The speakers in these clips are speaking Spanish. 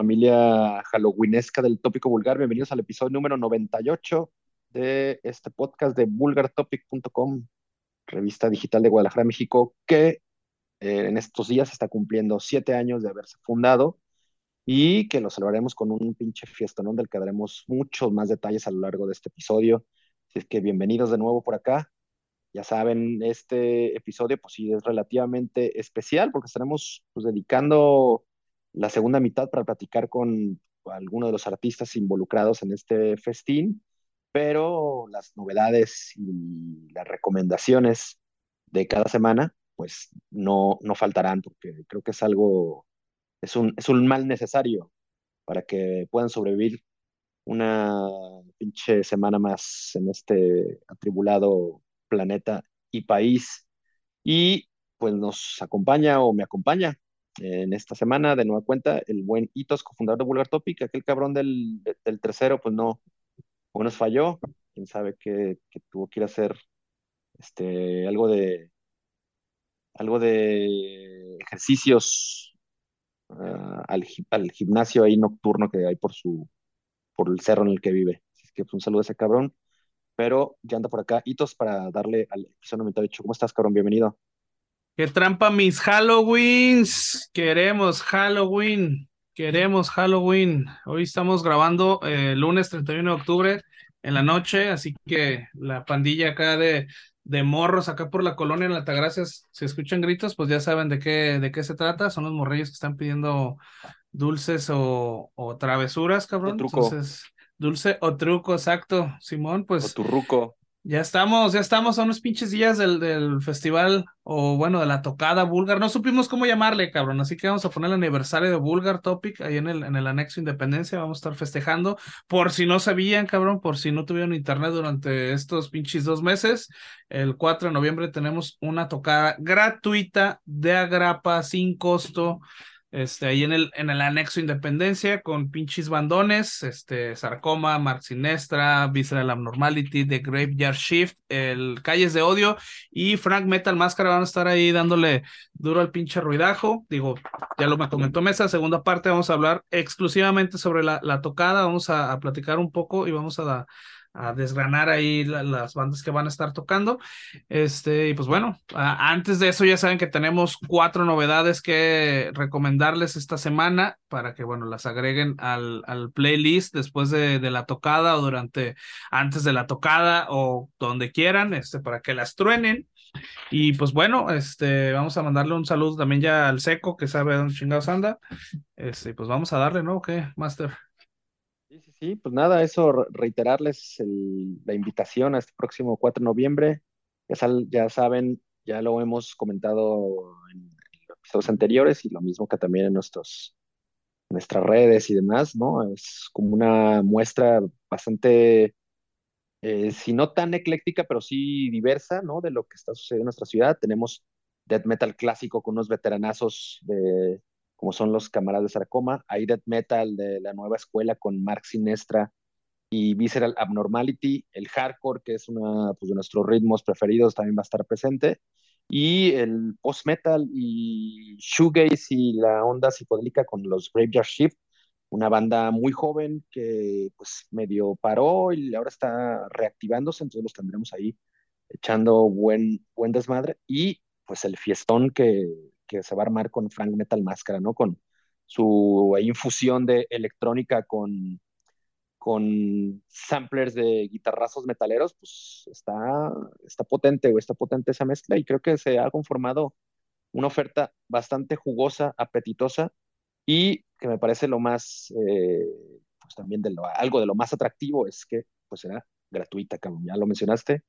familia halloweenesca del tópico vulgar. Bienvenidos al episodio número 98 de este podcast de vulgartopic.com, revista digital de Guadalajara, México, que eh, en estos días está cumpliendo siete años de haberse fundado y que lo celebraremos con un pinche fiestón del que daremos muchos más detalles a lo largo de este episodio. Así es que bienvenidos de nuevo por acá. Ya saben, este episodio pues sí es relativamente especial porque estaremos pues, dedicando la segunda mitad para platicar con algunos de los artistas involucrados en este festín, pero las novedades y las recomendaciones de cada semana, pues no, no faltarán, porque creo que es algo, es un, es un mal necesario para que puedan sobrevivir una pinche semana más en este atribulado planeta y país. Y pues nos acompaña o me acompaña en esta semana, de nueva cuenta, el buen Itos, cofundador de Vulgar Topic, aquel cabrón del, del tercero, pues no, o nos falló, quién sabe que, tuvo que ir a hacer este, algo de algo de ejercicios ah, al, al, gimnasio ahí nocturno que hay por su por el cerro en el que vive. Así que pues, un saludo a ese cabrón. Pero ya anda por acá. Hitos para darle al episodio 98. ¿Cómo estás, cabrón? Bienvenido. ¡Qué trampa mis Halloweens! Queremos Halloween. Queremos Halloween. Hoy estamos grabando eh, lunes 31 de octubre en la noche, así que la pandilla acá de, de morros acá por la colonia en Altagracias, si escuchan gritos, pues ya saben de qué, de qué se trata. Son los morrillos que están pidiendo dulces o, o travesuras, cabrón. Entonces, dulce o truco, exacto, Simón, pues. O turruco. Ya estamos, ya estamos a unos pinches días del, del festival, o bueno, de la tocada búlgar. No supimos cómo llamarle, cabrón. Así que vamos a poner el aniversario de Vulgar Topic ahí en el, en el anexo Independencia. Vamos a estar festejando. Por si no sabían, cabrón, por si no tuvieron internet durante estos pinches dos meses, el 4 de noviembre tenemos una tocada gratuita de agrapa sin costo este, ahí en el, en el anexo Independencia, con pinches bandones, este, Sarcoma, Mark Sinestra, Visceral Abnormality, The Graveyard Shift, el Calles de Odio y Frank Metal Máscara van a estar ahí dándole duro al pinche ruidajo. Digo, ya lo me comentó Mesa, segunda parte vamos a hablar exclusivamente sobre la, la tocada, vamos a, a platicar un poco y vamos a, a desgranar ahí las bandas que van a estar tocando. Este, y pues bueno, antes de eso ya saben que tenemos cuatro novedades que recomendarles esta semana para que, bueno, las agreguen al, al playlist después de, de, la tocada o durante, antes de la tocada o donde quieran, este, para que las truenen. Y pues bueno, este, vamos a mandarle un saludo también ya al Seco, que sabe dónde chingados anda. Este, pues vamos a darle, ¿no? ¿Qué, Master? Sí, pues nada, eso, reiterarles la invitación a este próximo 4 de noviembre. Ya, ya saben, ya lo hemos comentado en, episodios anteriores y lo mismo que también en nuestros, nuestras redes y demás, ¿no? Es como una muestra bastante, eh, si no tan ecléctica, pero sí diversa, ¿no? De lo que está sucediendo en nuestra ciudad. Tenemos death metal clásico con unos veteranazos de como son los camaradas de Sarcoma, hay death metal de la nueva escuela con Mark Sinestra y Visceral Abnormality, el hardcore, que es uno pues, de nuestros ritmos preferidos, también va a estar presente, y el post metal y shoegaze y la onda psicodélica con los Graveyard Shift, una banda muy joven que pues medio paró y ahora está reactivándose, entonces los tendremos ahí echando buen, buen desmadre. Y pues el fiestón que, que se va a armar con Frank Metal Máscara, ¿no? Con su infusión de electrónica con, con samplers de guitarrazos metaleros, pues está, está potente, o está potente esa mezcla y creo que se ha conformado una oferta bastante jugosa, apetitosa y que me parece lo más, eh, pues también de lo, algo de lo más atractivo es que pues será gratuita, como ya lo mencionaste.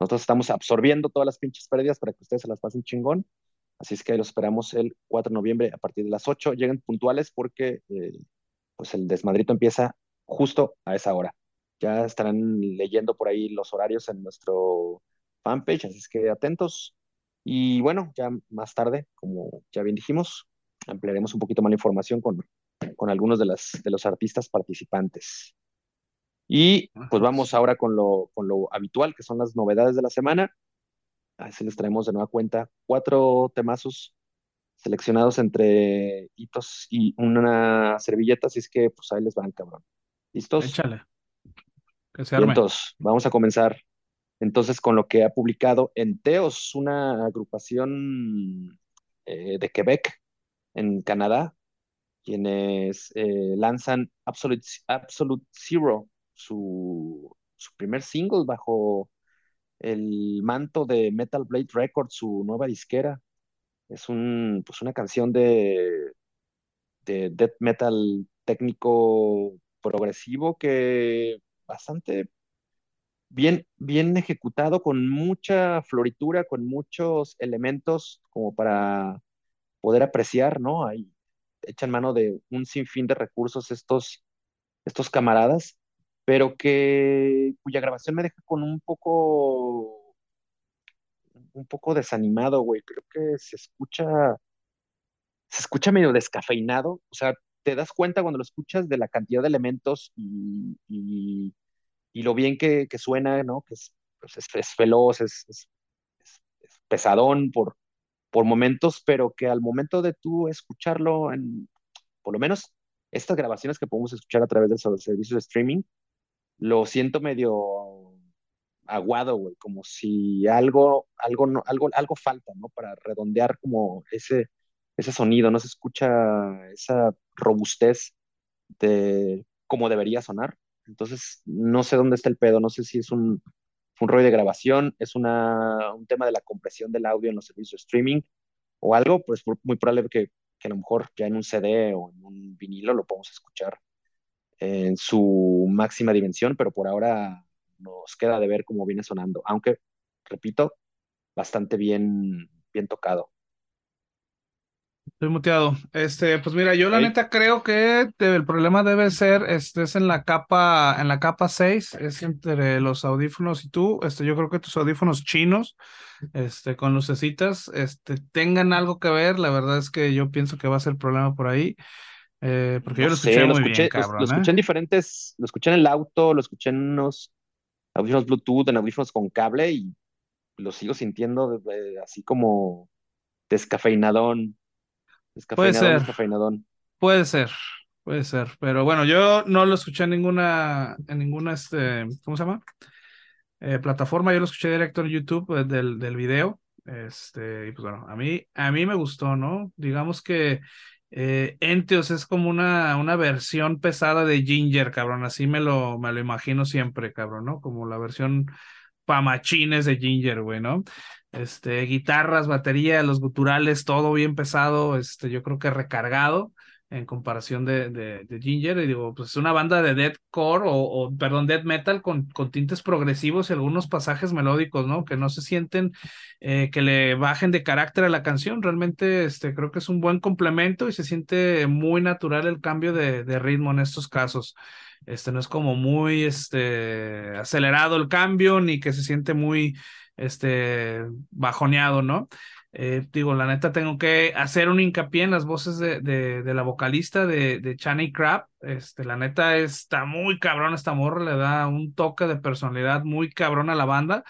Nosotros estamos absorbiendo todas las pinches pérdidas para que ustedes se las pasen chingón Así es que los esperamos el 4 de noviembre a partir de las 8. Lleguen puntuales porque eh, pues el desmadrito empieza justo a esa hora. Ya estarán leyendo por ahí los horarios en nuestro fanpage, así es que atentos. Y bueno, ya más tarde, como ya bien dijimos, ampliaremos un poquito más la información con, con algunos de, las, de los artistas participantes. Y pues vamos ahora con lo, con lo habitual, que son las novedades de la semana. Así les traemos de nueva cuenta cuatro temazos seleccionados entre hitos y una servilleta, así es que pues ahí les van, cabrón. ¿Listos? Échale. Que se arme. entonces, vamos a comenzar entonces con lo que ha publicado Enteos, una agrupación eh, de Quebec, en Canadá, quienes eh, lanzan Absolute, Absolute Zero, su, su primer single bajo el manto de Metal Blade Records, su nueva disquera. Es un, pues una canción de, de death metal técnico progresivo que bastante bien, bien ejecutado, con mucha floritura, con muchos elementos como para poder apreciar, ¿no? Ahí echan mano de un sinfín de recursos estos, estos camaradas, pero que cuya grabación me deja con un poco, un poco desanimado, güey. Creo que se escucha, se escucha medio descafeinado, o sea, te das cuenta cuando lo escuchas de la cantidad de elementos y, y, lo bien que, suena, ¿no? Que es, pues es, es veloz, es, es, es, pesadón por, por momentos, pero que al momento de tú escucharlo, por lo menos estas grabaciones que podemos escuchar a través de los servicios de streaming, lo siento medio aguado, güey, como si algo, algo, no, algo, algo falta, ¿no? Para redondear como ese, ese sonido, no se escucha esa robustez de cómo debería sonar. Entonces, no sé dónde está el pedo, no sé si es un, un rollo de grabación, es una, un tema de la compresión del audio en los servicios de streaming o algo, pues muy probable que, que a lo mejor ya en un CD o en un vinilo lo podemos escuchar en su máxima dimensión, pero por ahora nos queda de ver cómo viene sonando, aunque, repito, bastante bien, bien tocado. Estoy muteado. Este, pues mira, yo la neta creo que el problema debe ser, este, es en la capa, en la capa 6, es entre los audífonos y tú. Este, yo creo que tus audífonos chinos, este, con lucecitas, este, tengan algo que ver. La verdad es que yo pienso que va a ser problema por ahí. Eh, porque no yo lo escuché sé, muy lo escuché, bien, cabrón. Lo, lo escuché ¿eh? en diferentes, lo escuché en el auto, lo escuché en unos audífonos Bluetooth, en audífonos con cable y lo sigo sintiendo eh, así como descafeinadón. Puede Descafeinadón, ser. descafeinadón. Puede ser, puede ser, pero bueno, yo no lo escuché en ninguna, en ninguna, este, ¿cómo se llama? Eh, plataforma, yo lo escuché directo en YouTube eh, del, del video, este, y pues bueno, a mí, a mí me gustó, ¿no? Digamos que eh, es como una, una versión pesada de Ginger, cabrón, así me lo, me lo imagino siempre, cabrón, ¿no? Como la versión pamachines de Ginger, güey, ¿no? Este, guitarras, batería, los guturales, todo bien pesado, este, yo creo que recargado en comparación de, de, Ginger, y digo, pues es una banda de deathcore o, o perdón, death metal con, con, tintes progresivos y algunos pasajes melódicos, ¿no? Que no se sienten eh, que le bajen de carácter a la canción, realmente este, creo que es un buen complemento y se siente muy natural el cambio de, de ritmo en estos casos. Este no es como muy este, acelerado el cambio, ni que se siente muy este, bajoneado, ¿no? Eh, digo, la neta, tengo que hacer un hincapié en las voces de, de, la vocalista de, de Channy Crab. Este, la neta está muy cabrón esta morra, le da un toque de personalidad muy cabrón a la banda.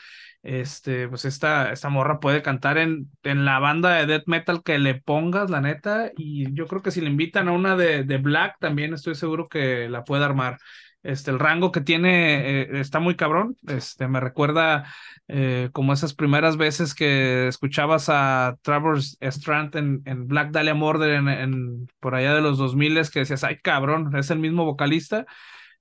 Este, pues esta, esta morra puede cantar en, en la banda de death metal que le pongas, la neta, y yo creo que si le invitan a una de, de Black, también estoy seguro que la puede armar. Este, el rango que tiene eh, está muy cabrón. Este, me recuerda eh, como esas primeras veces que escuchabas a Travis Strand en, en, Black Dahlia Murder en, por allá de los 2000 que decías, ay cabrón, es el mismo vocalista.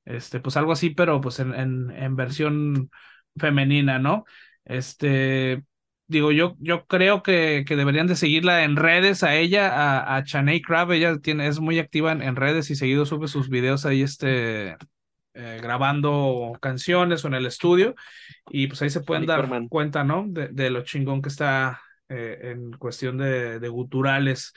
Este, pues algo así, pero pues en, en, en versión femenina, ¿no? Este, digo, yo, yo creo que, que, deberían de seguirla en redes a ella, a, a Chaney Crab, ella tiene, es muy activa en, en, redes y seguido sube sus videos ahí, este, eh, grabando canciones o en el estudio, y pues ahí se pueden dar cuenta, ¿no? De, de, lo chingón que está eh, en cuestión de, de guturales.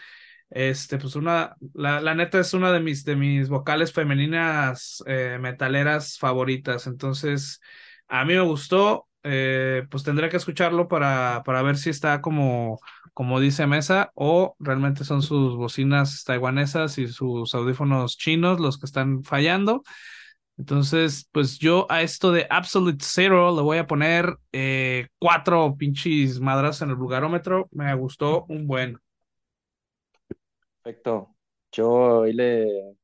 Este, pues una, la, la, neta es una de mis, de mis vocales femeninas eh, metaleras favoritas, entonces a mí me gustó, eh, pues tendré que escucharlo para, para ver si está como, como dice Mesa o realmente son sus bocinas taiwanesas y sus audífonos chinos los que están fallando. Entonces, pues yo a esto de Absolute Zero le voy a poner eh, cuatro pinches madras en el vulgarómetro. Me gustó un buen. Perfecto. Yo hoy le,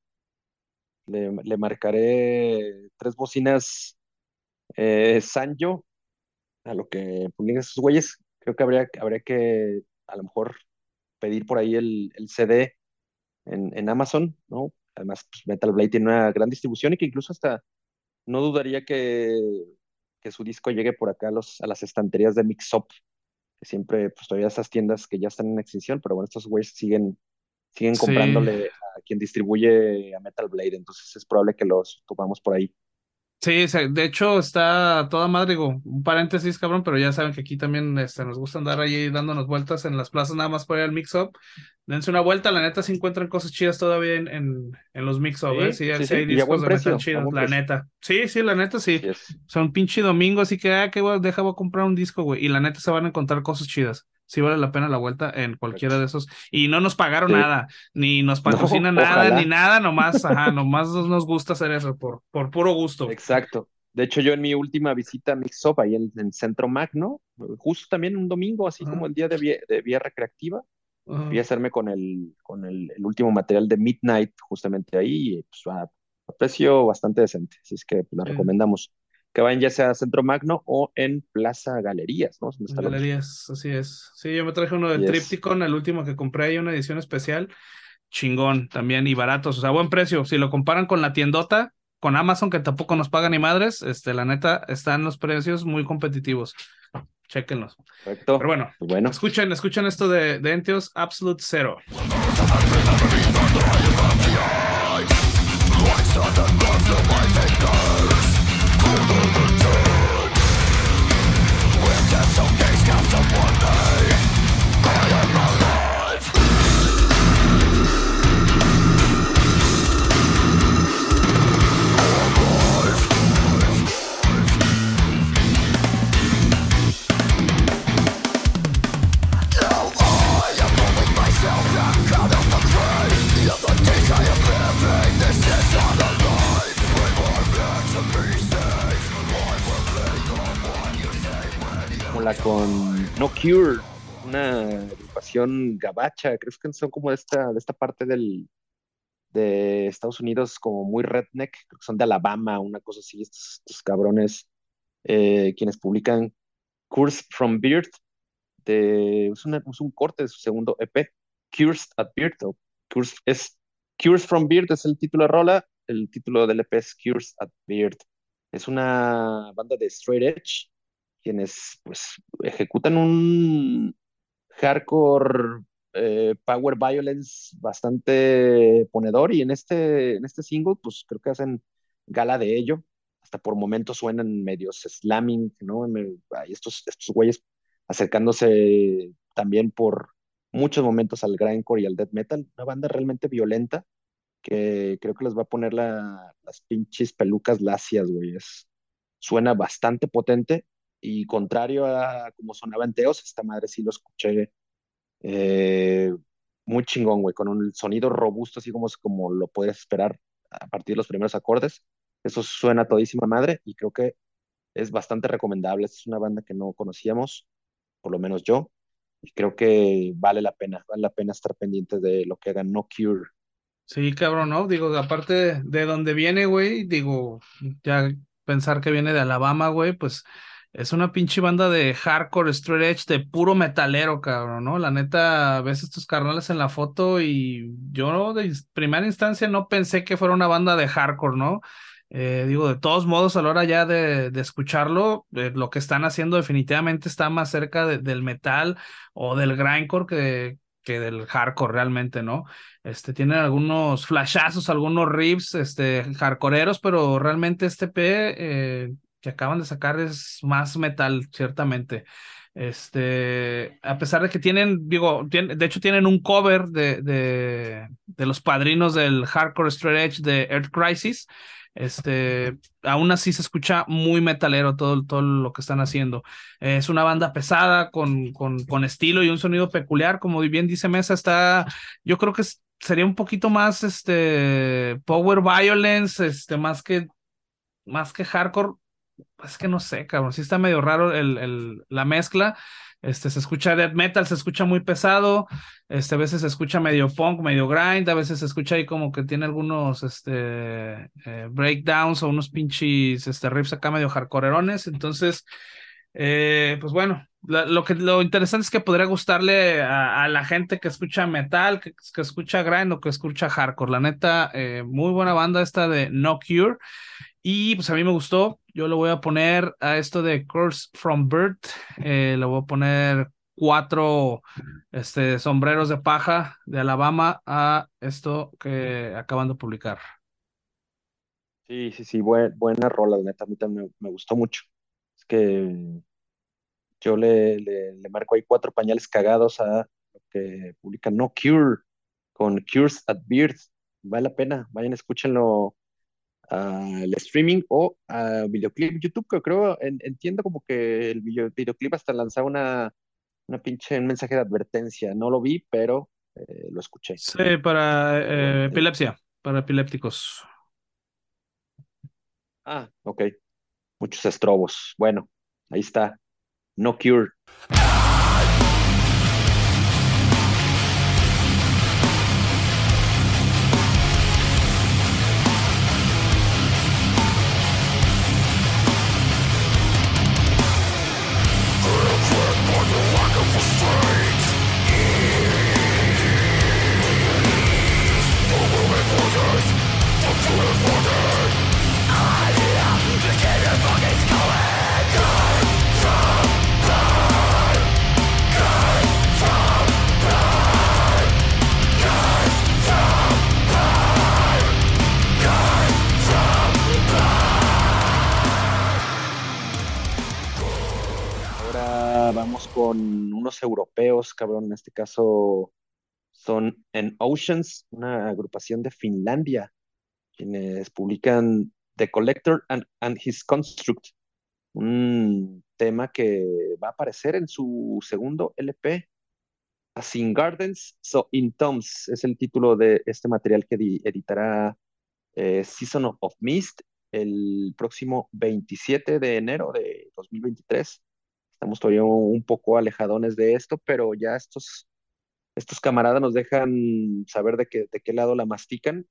le, marcaré tres bocinas eh, Sanyo a lo que publiquen esos güeyes. Creo que habría, habría que a lo mejor pedir por ahí el, el CD en, en Amazon, ¿no? Además, pues, Metal Blade tiene una gran distribución y que incluso hasta no dudaría que, que su disco llegue por acá a, los, a las estanterías de Mix Up, que siempre, pues todavía esas tiendas que ya están en extinción, pero bueno, estos güeyes siguen, siguen Sí. comprándole a quien distribuye a Metal Blade, entonces es probable que los topamos por ahí. Sí, de hecho está toda madre, digo, un paréntesis, cabrón, pero ya saben que aquí también este, nos gusta andar ahí dándonos vueltas en las plazas nada más para ir al mix-up. Dense una vuelta, la neta se encuentran cosas chidas todavía en, en, en los mix-up, ¿eh? Sí, Sí, hay discos de precio, chidos, la precio. neta. Sí, sí, la neta sí. Son pinche domingo, así que, ah, qué bueno, deja, voy a comprar un disco, güey. Y la neta se van a encontrar cosas chidas. Sí vale la pena la vuelta en cualquiera de esos. Y no nos pagaron Sí. nada, ni nos No, patrocinan nada, ojalá. ni nada, nomás, ajá, nomás nos nos gusta hacer eso por, por puro gusto. Exacto. De hecho, yo en mi última visita a Mix Up, ahí en, en Centro Magno, justo también un domingo, así como el día de, vie- de vía recreativa, fui a hacerme con el, con el, el último material de Midnight, justamente ahí, y, pues, a, a precio bastante decente. Así es que pues, la recomendamos. Que vayan ya sea a Centro Magno o en Plaza Galerías, ¿no? Galerías, así es. Sí, yo me traje uno del Así es. Tripticon, el último que compré ahí, una edición especial. Chingón también y baratos, o sea, buen precio. Si lo comparan con la tiendota, con Amazon, que tampoco nos paga ni madres, este, la neta, están los precios muy competitivos. Chéquenlos. Correcto. Pero bueno, Pues bueno, escuchen, escuchen esto de, de Entios Absolute Zero. Cure, una agrupación gabacha, creo que son como de esta, de esta parte del, de Estados Unidos, como muy redneck, creo que son de Alabama, una cosa así, estos, cabrones, eh, quienes publican Curse from Beard, de, es, un corte de su segundo EP, Cures at Beard, o Cures, es Cures from Beard es el título de rola, el título del EP es Cures at Beard. Es una banda de straight edge, quienes pues ejecutan un hardcore eh, power violence bastante ponedor y en este, en este single pues creo que hacen gala de ello. Hasta por momentos suenan medios slamming, ¿no? Hay estos, estos güeyes acercándose también por muchos momentos al grindcore y al death metal. Una banda realmente violenta que creo que les va a poner la- las pinches pelucas lacias, güey. Es- suena bastante potente y contrario a como sonaba en Teos, esta madre sí lo escuché eh, muy chingón, güey, con un sonido robusto, así como, como lo puedes esperar a partir de los primeros acordes. Eso suena todísima madre y creo que es bastante recomendable. Es una banda que no conocíamos, por lo menos yo, y creo que vale la pena, vale la pena estar pendiente de lo que hagan No Cure. Sí, cabrón, ¿no? Digo, aparte de donde viene, güey, digo, ya pensar que viene de Alabama, güey, pues es una pinche banda de hardcore, straight edge, de puro metalero, cabrón, ¿no? La neta, ves estos carnales en la foto y yo de primera instancia no pensé que fuera una banda de hardcore, ¿no? Eh, digo, de todos modos, a la hora ya de, de escucharlo, eh, lo que están haciendo definitivamente está más cerca de- del metal o del grindcore que, que del hardcore realmente, ¿no? Este, tienen algunos flashazos, algunos riffs, este, hardcoreeros, pero realmente este P eh, que acaban de sacar es más metal, ciertamente. Este, a pesar de que tienen, digo, tien- de hecho tienen un cover de, de, de los padrinos del hardcore straight edge de Earth Crisis. Este, aún así se escucha muy metalero todo, todo lo que están haciendo. Es una banda pesada, con, con, con estilo y un sonido peculiar, como bien dice Mesa, está, yo creo que sería un poquito más este power violence, este, más que más que hardcore, es que no sé, cabrón, sí está medio raro el, el, la mezcla. Este, se escucha death metal, se escucha muy pesado, este, a veces se escucha medio punk, medio grind, a veces se escucha ahí como que tiene algunos, este, eh, breakdowns o unos pinches, este, riffs acá medio hardcoreerones, entonces, eh, pues bueno, lo, que, lo interesante es que podría gustarle a, la gente que escucha metal, que, que, escucha grind o que escucha hardcore, la neta, eh, muy buena banda esta de No Cure, y pues a mí me gustó. Yo le voy a poner a esto de Curse from Bird. Eh, le voy a poner cuatro este, sombreros de paja de Alabama a esto que acaban de publicar. Sí, sí, sí, buena rola, neta. A mí también me, gustó mucho. Es que yo le, le, marco ahí cuatro pañales cagados a lo que publica No Cure con Cures at Bird. Vale la pena, vayan, escúchenlo al streaming o a videoclip. YouTube, que creo, entiendo como que el videoclip hasta lanzaba una, una pinche un mensaje de advertencia. No lo vi, pero eh, lo escuché. Sí, para eh, epilepsia, para epilépticos. Ah, ok. Muchos estrobos. Bueno, ahí está. No cure. Europeos, cabrón, en este caso son en Oceans, una agrupación de Finlandia, quienes publican The Collector and, His Construct, un tema que va a aparecer en su segundo LP, As in Gardens, So in Toms, es el título de este material que editará eh, Season of Mist el próximo 27 de enero de 2023 estamos todavía un poco alejadones de esto, pero ya estos, estos camaradas nos dejan saber de, qué, de qué lado la mastican.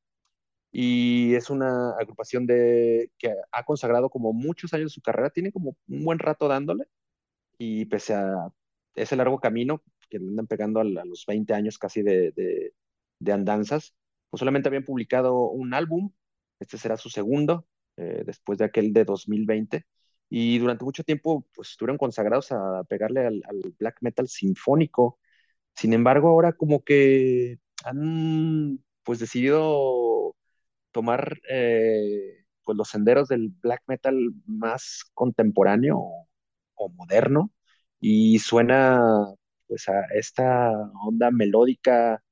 Y es una agrupación de, que ha consagrado como muchos años de su carrera, tiene como un buen rato dándole, y pese a ese largo camino que le andan pegando a, los 20 años casi de, de, de, andanzas, pues solamente habían publicado un álbum, este será su segundo, eh, después de aquel de 2020, y durante mucho tiempo pues estuvieron consagrados a pegarle al, black metal sinfónico. Sin embargo, ahora como que han pues decidido tomar eh, pues los senderos del black metal más contemporáneo o, moderno y suena pues a esta onda melódica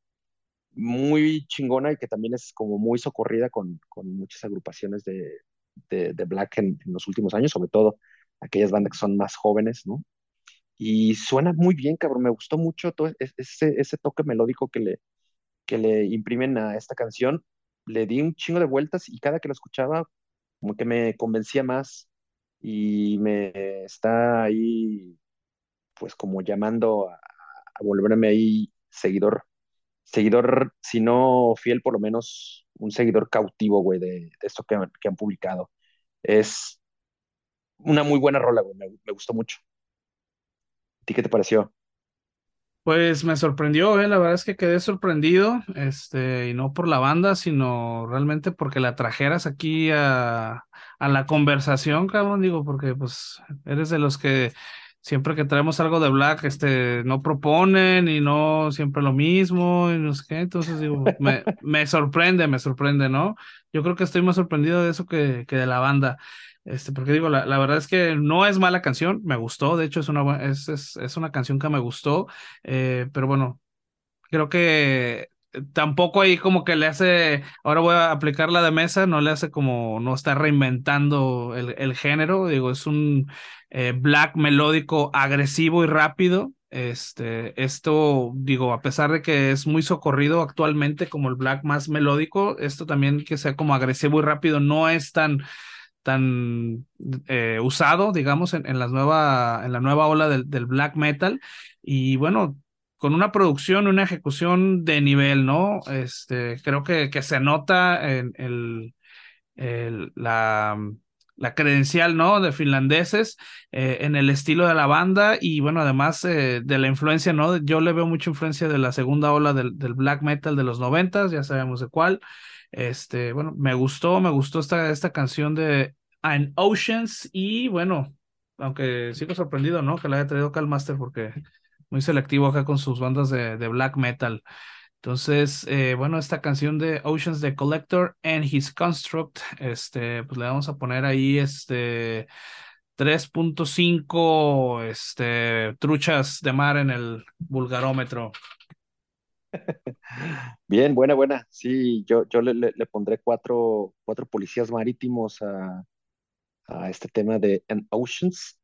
muy chingona y que también es como muy socorrida con, con muchas agrupaciones de, de, Black en, los últimos años, sobre todo aquellas bandas que son más jóvenes, ¿no? Y suena muy bien, cabrón, me gustó mucho todo ese, ese toque melódico que le, que le imprimen a esta canción. Le di un chingo de vueltas y cada que lo escuchaba, como que me convencía más y me está ahí, pues como llamando a, volverme ahí seguidor, seguidor, si no fiel, por lo menos un seguidor cautivo, güey, de, esto que, han publicado. Es una muy buena rola, güey, me, gustó mucho. ¿A ti qué te pareció? Pues me sorprendió, eh, la verdad es que quedé sorprendido, este, y no por la banda, sino realmente porque la trajeras aquí a, a la conversación, cabrón, digo, porque pues eres de los que siempre que traemos algo de Black, este, no proponen y no siempre lo mismo y no sé qué. Entonces digo, me, me sorprende, me sorprende, ¿no? Yo creo que estoy más sorprendido de eso que, que de la banda. Este, porque digo, la, la, verdad es que no es mala canción, me gustó, de hecho es una, es, es, es una canción que me gustó, eh, pero bueno, creo que tampoco ahí como que le hace, ahora voy a aplicar la de mesa, no le hace como, no está reinventando el, el género, digo, es un eh, black melódico agresivo y rápido. Este, esto, digo, a pesar de que es muy socorrido actualmente como el black más melódico, esto también que sea como agresivo y rápido no es tan, tan eh, usado, digamos, en, en, la nueva, en la nueva ola del, del black metal. Y bueno, con una producción, una ejecución de nivel, ¿no? Este, creo que, que se nota en el, el, la, la credencial, ¿no? De finlandeses eh, en el estilo de la banda y bueno, además eh, de la influencia, ¿no? Yo le veo mucha influencia de la segunda ola del, del black metal de los noventas, ya sabemos de cuál. Este, bueno, me gustó, me gustó esta, esta canción de An Oceans y bueno, aunque sigo sorprendido, ¿no? Que la haya traído Calmaster porque muy selectivo acá con sus bandas de, de black metal. Entonces, eh, bueno, esta canción de Oceans the Collector and His Construct, este, pues le vamos a poner ahí este 3.5 este, truchas de mar en el vulgarómetro. Bien, buena, buena. Sí, yo, yo le, le, pondré cuatro, cuatro policías marítimos a, a este tema de An Oceans,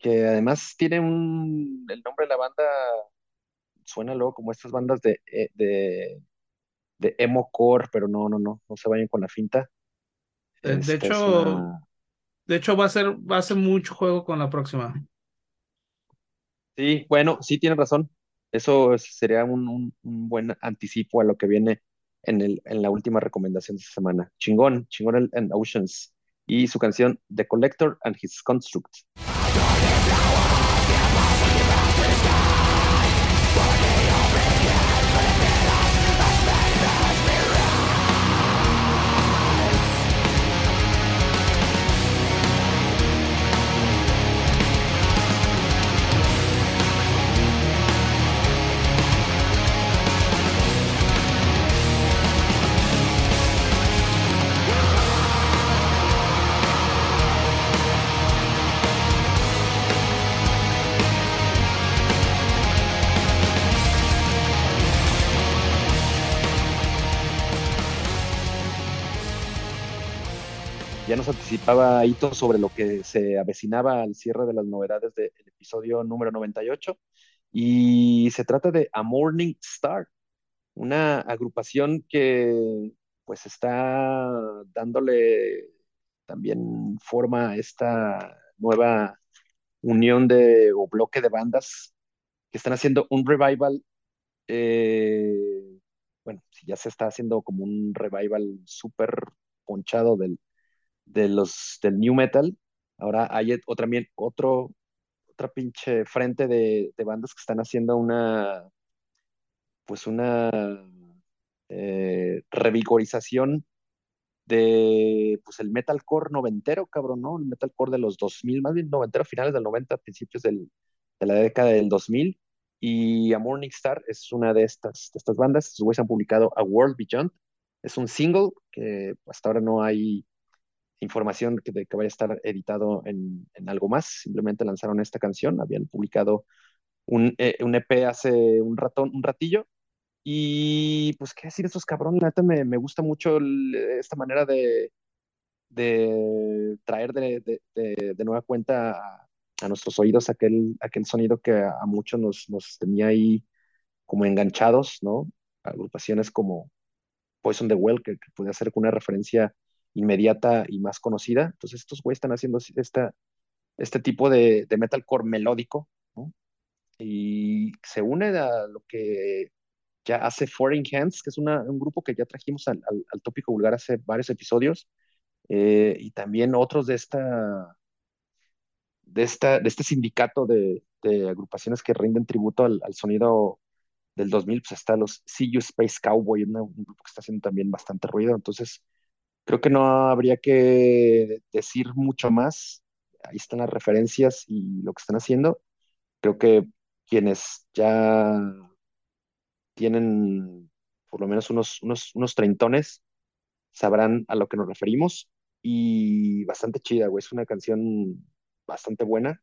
que además tiene un, el nombre de la banda suena luego como estas bandas de, eh, de, de emo core, pero no, no, no, no se vayan con la finta. De, de hecho, una... de hecho va a ser, va a ser mucho juego con la próxima. Sí, bueno, sí tienes razón. Eso sería un, un, un, buen anticipo a lo que viene en, el, en la última recomendación de esta semana. Chingón, chingón en Oceans. Y su canción The Collector and His Construct. Darkness ya nos anticipaba Hito sobre lo que se avecinaba al cierre de las novedades del episodio número 98. Y se trata de A Morning Star, una agrupación que pues está dándole también forma a esta nueva unión de o bloque de bandas que están haciendo un revival. Eh, bueno, si ya se está haciendo como un revival súper ponchado del, de los del new metal. Ahora hay otra, también otro, otra pinche frente de, de, bandas que están haciendo una, pues una eh, revigorización de, pues el metalcore noventero, cabrón, ¿no? El metalcore de los 2000, más bien noventero, finales del 90, principios del, de la década del 2000. Y A Morning Star es una de estas, de estas bandas. Estos güeyes han publicado A World Beyond. Es un single que hasta ahora no hay información que, de que vaya a estar editado en, en, algo más. Simplemente lanzaron esta canción, habían publicado un, eh, un EP hace un ratón, un ratillo. Y pues, ¿qué decir estos cabrones? Neta, me, me gusta mucho el, esta manera de, de traer de, de, de, de nueva cuenta a, a, nuestros oídos aquel, aquel sonido que a, a muchos nos, nos, tenía ahí como enganchados, ¿no? Agrupaciones como Poison the Well, que, que puede hacer una referencia inmediata y más conocida. Entonces estos güeyes están haciendo esta, este tipo de, metalcore melódico. Y se une a lo que ya hace Foreign Hands, que es un grupo que ya trajimos al, al, tópico vulgar hace varios episodios, eh, y también otros de esta, de esta, de este sindicato de, agrupaciones que rinden tributo al, sonido del 2000, pues está los See You Space Cowboy, un grupo que está haciendo también bastante ruido, entonces creo que no habría que decir mucho más. Ahí están las referencias y lo que están haciendo. Creo que quienes ya tienen por lo menos unos, unos, unos treintones sabrán a lo que nos referimos. Y bastante chida, güey. Es una canción bastante buena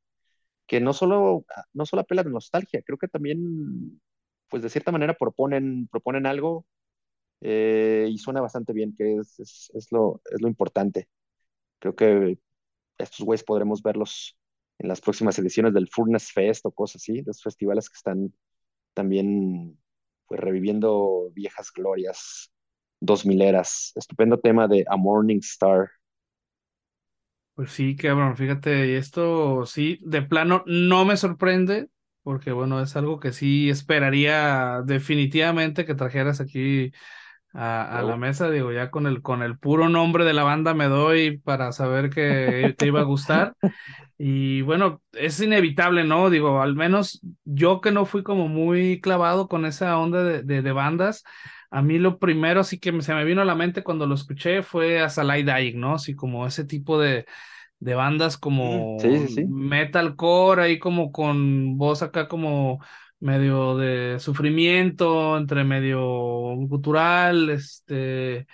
que no solo, no solo apela de nostalgia, creo que también, pues de cierta manera proponen, proponen algo eh, y suena bastante bien, que es, es, lo, es lo importante. Creo que estos güeyes podremos verlos en las próximas ediciones del Furnace Fest o cosas así, los festivales que están también pues, reviviendo viejas glorias dos mileras. Estupendo tema de A Morning Star. Pues sí, cabrón, fíjate, esto sí, de plano no me sorprende, porque bueno, es algo que sí esperaría definitivamente que trajeras aquí a, la mesa, digo, ya con el, con el puro nombre de la banda me doy para saber que te iba a gustar. Y bueno, es inevitable, ¿no? Digo, al menos yo que no fui como muy clavado con esa onda de, de, bandas, a mí lo primero sí que se me vino a la mente cuando lo escuché fue a Salai Dying, ¿no? Así como ese tipo de, de bandas como metalcore, ahí como con voz acá como medio de sufrimiento, entre medio gutural, este,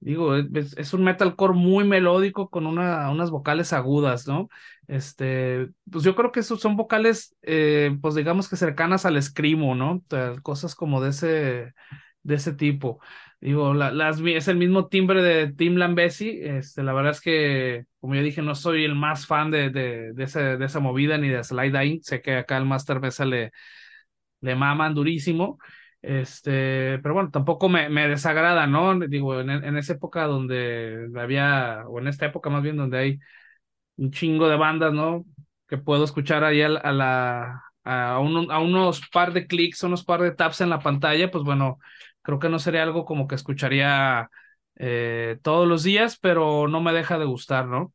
digo, es, un metalcore muy melódico con una, unas vocales agudas, ¿no? Este, pues yo creo que esos son vocales, eh, pues digamos que cercanas al escrimo, ¿no? Cosas como de ese, de ese tipo. Digo, las, es el mismo timbre de Tim Lambesi. Este, la verdad es que, como ya dije, no soy el más fan de, de, de, de esa movida ni de Slide Dying. Sé que acá el Master Mesa le, le maman durísimo. Este, pero bueno, tampoco me, me desagrada, ¿no? Digo, en, en, esa época donde había, o en esta época más bien, donde hay un chingo de bandas, ¿no? Que puedo escuchar ahí a, la, a, a unos par de clics, unos par de taps en la pantalla, pues bueno, Creo que no sería algo como que escucharía eh, todos los días, pero no me deja de gustar, ¿no?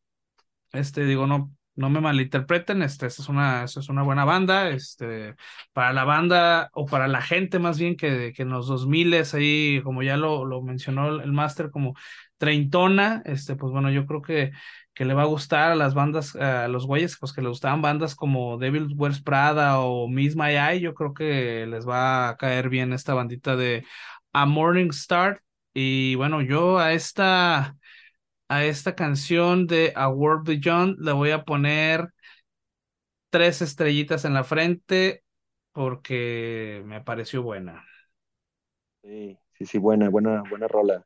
Este, digo, no, no me malinterpreten, este, esta es una, es una buena banda, este, para la banda o para la gente más bien que, que en los 2000 ahí, como ya lo, lo mencionó el, máster, como treintona, este, pues bueno, yo creo que, que le va a gustar a las bandas, a los güeyes, pues que le gustaban bandas como Devil Wears Prada o Miss My Eye, yo creo que les va a caer bien esta bandita de a Morning Star. Y bueno, yo a esta, a esta canción de A World Beyond le voy a poner tres estrellitas en la frente porque me pareció buena. Sí, sí, sí, buena, buena, buena rola.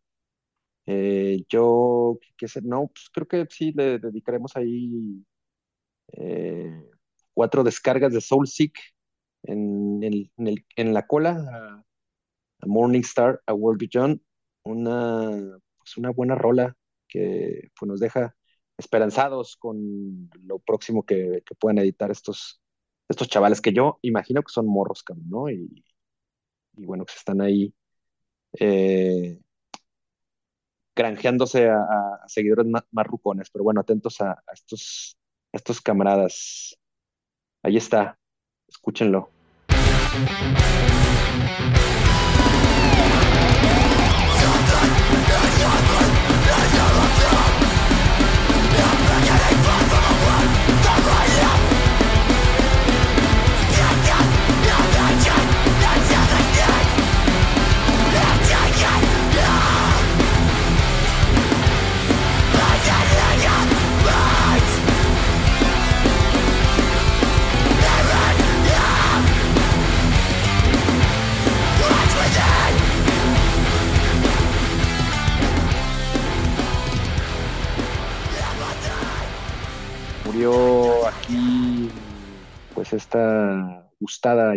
Eh, yo, qué sé, no, pues creo que sí le dedicaremos ahí eh, cuatro descargas de Soul Seek en, el, en, el, en la cola Morning Star, a World Beyond, una, pues una buena rola que pues, nos deja esperanzados con lo próximo que, que puedan editar estos, estos chavales que yo imagino que son morros, ¿no? Y, bueno, que se están ahí eh, granjeándose a, seguidores más, rucones, pero bueno, atentos a, estos, estos camaradas. Ahí está, escúchenlo.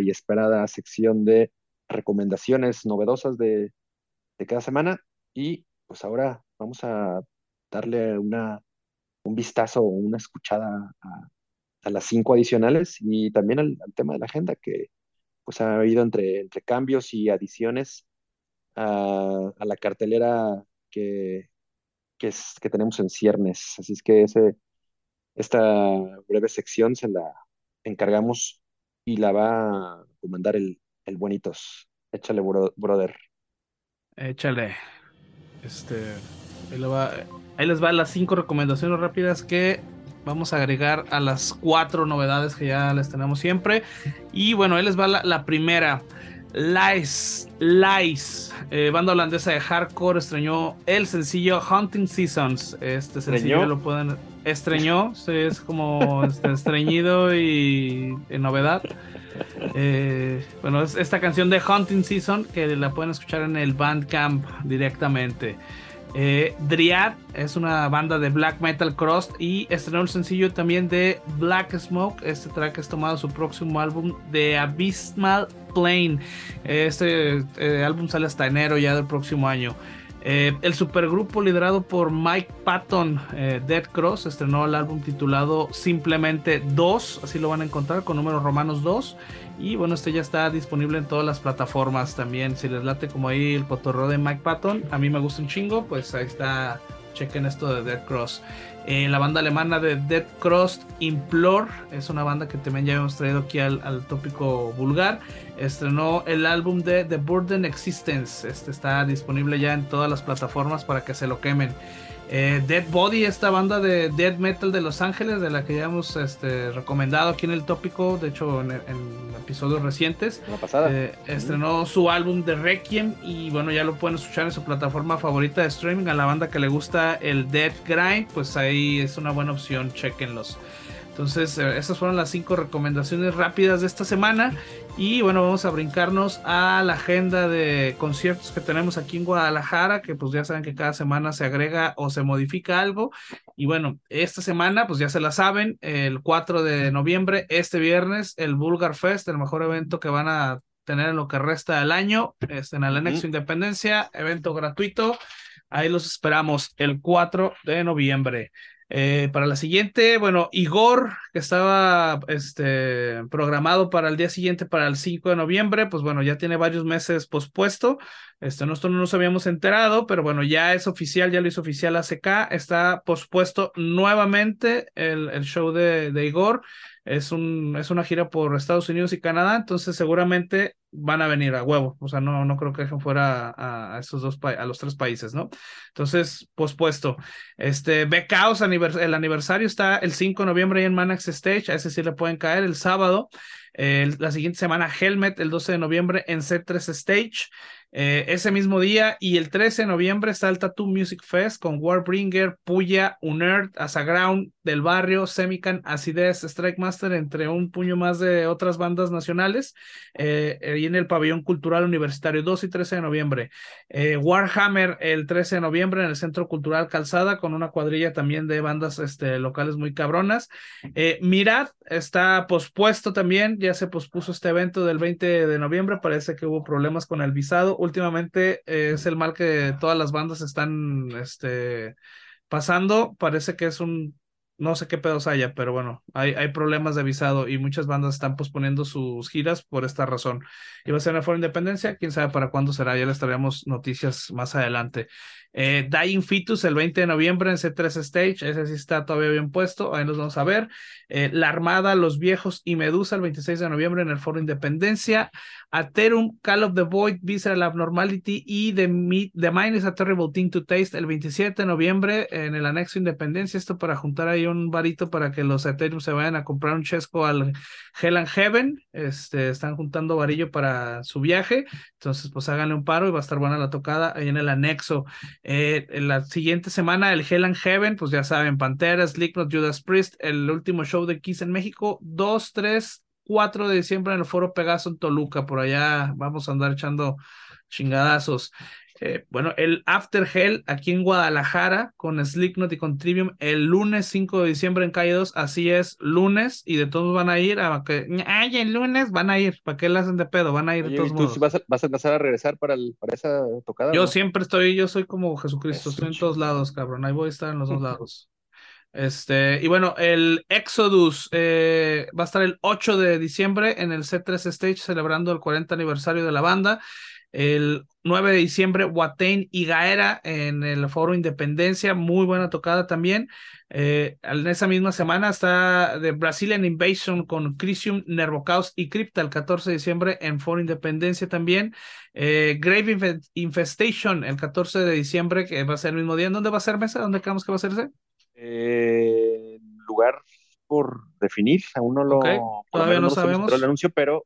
Y esperada sección de recomendaciones novedosas de, cada semana y pues ahora vamos a darle una, un vistazo o una escuchada a, las cinco adicionales y también al, tema de la agenda que pues ha habido entre, entre cambios y adiciones a, la cartelera que, que, es, que tenemos en ciernes. Así es que ese esta breve sección se la encargamos y la va a comandar el, el Buenitos. Échale, brother. Échale. Este, ahí, les va las cinco recomendaciones rápidas que vamos a agregar a las cuatro novedades que ya les tenemos siempre. Y bueno, ahí les va la primera. Lies, Lies, eh, banda holandesa de hardcore, estrenó el sencillo Hunting Seasons. Este sencillo lo pueden. Estreñó, es como este, estreñido y novedad. Eh, bueno, es esta canción de Hunting Season que la pueden escuchar en el Bandcamp directamente. Eh, Dryad es una banda de black metal crust y estrenó el sencillo también de Black Smoke. Este track es tomado su próximo álbum de Abysmal Plane. Este eh, álbum sale hasta enero ya del próximo año. Eh, el supergrupo liderado por Mike Patton, eh, Dead Cross, estrenó el álbum titulado Simplemente 2, así lo van a encontrar con números romanos 2. Y bueno, este ya está disponible en todas las plataformas también. Si les late como ahí el cotorreo de Mike Patton, a mí me gusta un chingo, pues ahí está, chequen esto de Dead Cross. Eh, la banda alemana de Dead Cross Implore es una banda que también ya hemos traído aquí al, tópico vulgar. Estrenó el álbum de The Burden Existence. Este está disponible ya en todas las plataformas para que se lo quemen. Eh, Dead Body, esta banda de death metal de Los Ángeles, de la que ya hemos este, recomendado aquí en el tópico, de hecho en, episodios recientes, eh, estrenó su álbum de Requiem y bueno, ya lo pueden escuchar en su plataforma favorita de streaming. A la banda que le gusta el Dead Grind, pues ahí es una buena opción, chequenlos. Entonces, eh, estas fueron las cinco recomendaciones rápidas de esta semana. Y bueno, vamos a brincarnos a la agenda de conciertos que tenemos aquí en Guadalajara, que pues ya saben que cada semana se agrega o se modifica algo. Y bueno, esta semana, pues ya se la saben, el 4 de noviembre, este viernes, el Bulgar Fest, el mejor evento que van a tener en lo que resta del año, es en el Anexo Independencia, evento gratuito. Ahí los esperamos el 4 de noviembre. Eh, para la siguiente, bueno, Igor, que estaba este, programado para el día siguiente, para el 5 de noviembre, pues bueno, ya tiene varios meses pospuesto. Este, nosotros no nos habíamos enterado, pero bueno, ya es oficial, ya lo hizo oficial ACK, está pospuesto nuevamente el, el show de, de Igor. Es, un, es una gira por Estados Unidos y Canadá, entonces seguramente van a venir a huevo. O sea, no, no creo que dejen fuera a, esos dos a los tres países, ¿no? Entonces, pospuesto. Este, Becaos, el aniversario está el 5 de noviembre ahí en Manax Stage, a ese sí le pueden caer el sábado. la siguiente semana, Helmet, el 12 de noviembre en C3 Stage. Eh, ese mismo día y el 13 de noviembre está el Tattoo Music Fest con Warbringer, Puya, Unert, Asaground, Del Barrio, Semican, Acidez, Strike Master, entre un puño más de otras bandas nacionales. Eh, y en el Pabellón Cultural Universitario, 2 y 13 de noviembre. Eh, Warhammer, el 13 de noviembre en el Centro Cultural Calzada, con una cuadrilla también de bandas este, locales muy cabronas. Mirad, está pospuesto también, ya se pospuso este evento del 20 de noviembre, parece que hubo problemas con el visado últimamente es el mal que todas las bandas están este, pasando. Parece que es un, no sé qué pedos haya, pero bueno, hay, hay problemas de visado y muchas bandas están posponiendo sus giras por esta razón. Iba a ser en la Independencia, quién sabe para cuándo será, ya les traeremos noticias más adelante. Eh, Dying Fetus el 20 de noviembre en C3 Stage, ese sí está todavía bien puesto, ahí nos vamos a ver. Eh, la Armada, Los Viejos y Medusa el 26 de noviembre en el Foro Independencia. Aterum, Call of the Void, Visceral Abnormality y The, the Mind is a Terrible Thing to Taste el 27 de noviembre en el anexo Independencia. Esto para juntar ahí un varito para que los Aterum se vayan a comprar un chesco al Hell and Heaven. Este, están juntando varillo para su viaje. Entonces, pues háganle un paro y va a estar buena la tocada ahí en el anexo. Eh, en la siguiente semana, el Hell and Heaven, pues ya saben, Pantera, Slipknot, Judas Priest, el último show de Kiss en México, 2, 3, 4 de diciembre en el Foro Pegaso en Toluca. Por allá vamos a andar echando chingadazos. Eh, bueno, el After Hell aquí en Guadalajara con Slipknot y con Trivium el lunes 5 de diciembre en calle 2, así es, lunes, y de todos van a ir a que, ay, el lunes van a ir, ¿para qué le hacen de pedo? Van a ir de todos modos. Vas a, vas a empezar a regresar para, el, para esa tocada? Yo siempre estoy, yo soy como Jesucristo, estoy en todos lados, cabrón, ahí voy a estar en los dos lados. Este, y bueno, el Exodus eh, va a estar el 8 de diciembre en el C3 Stage celebrando el 40 aniversario de la banda. El 9 de diciembre, Watain y Gaera en el Foro Independencia, muy buena tocada también. Eh, en esa misma semana está The Brazilian Invasion con Crisium, Nervocaus y Crypta el 14 de diciembre en Foro Independencia también. Eh, Grave Infestation el 14 de diciembre, que va a ser el mismo día. ¿En dónde va a ser mesa? ¿Dónde creemos que va a hacerse? Eh, lugar por definir, aún no lo, todavía no sabemos. el anuncio, pero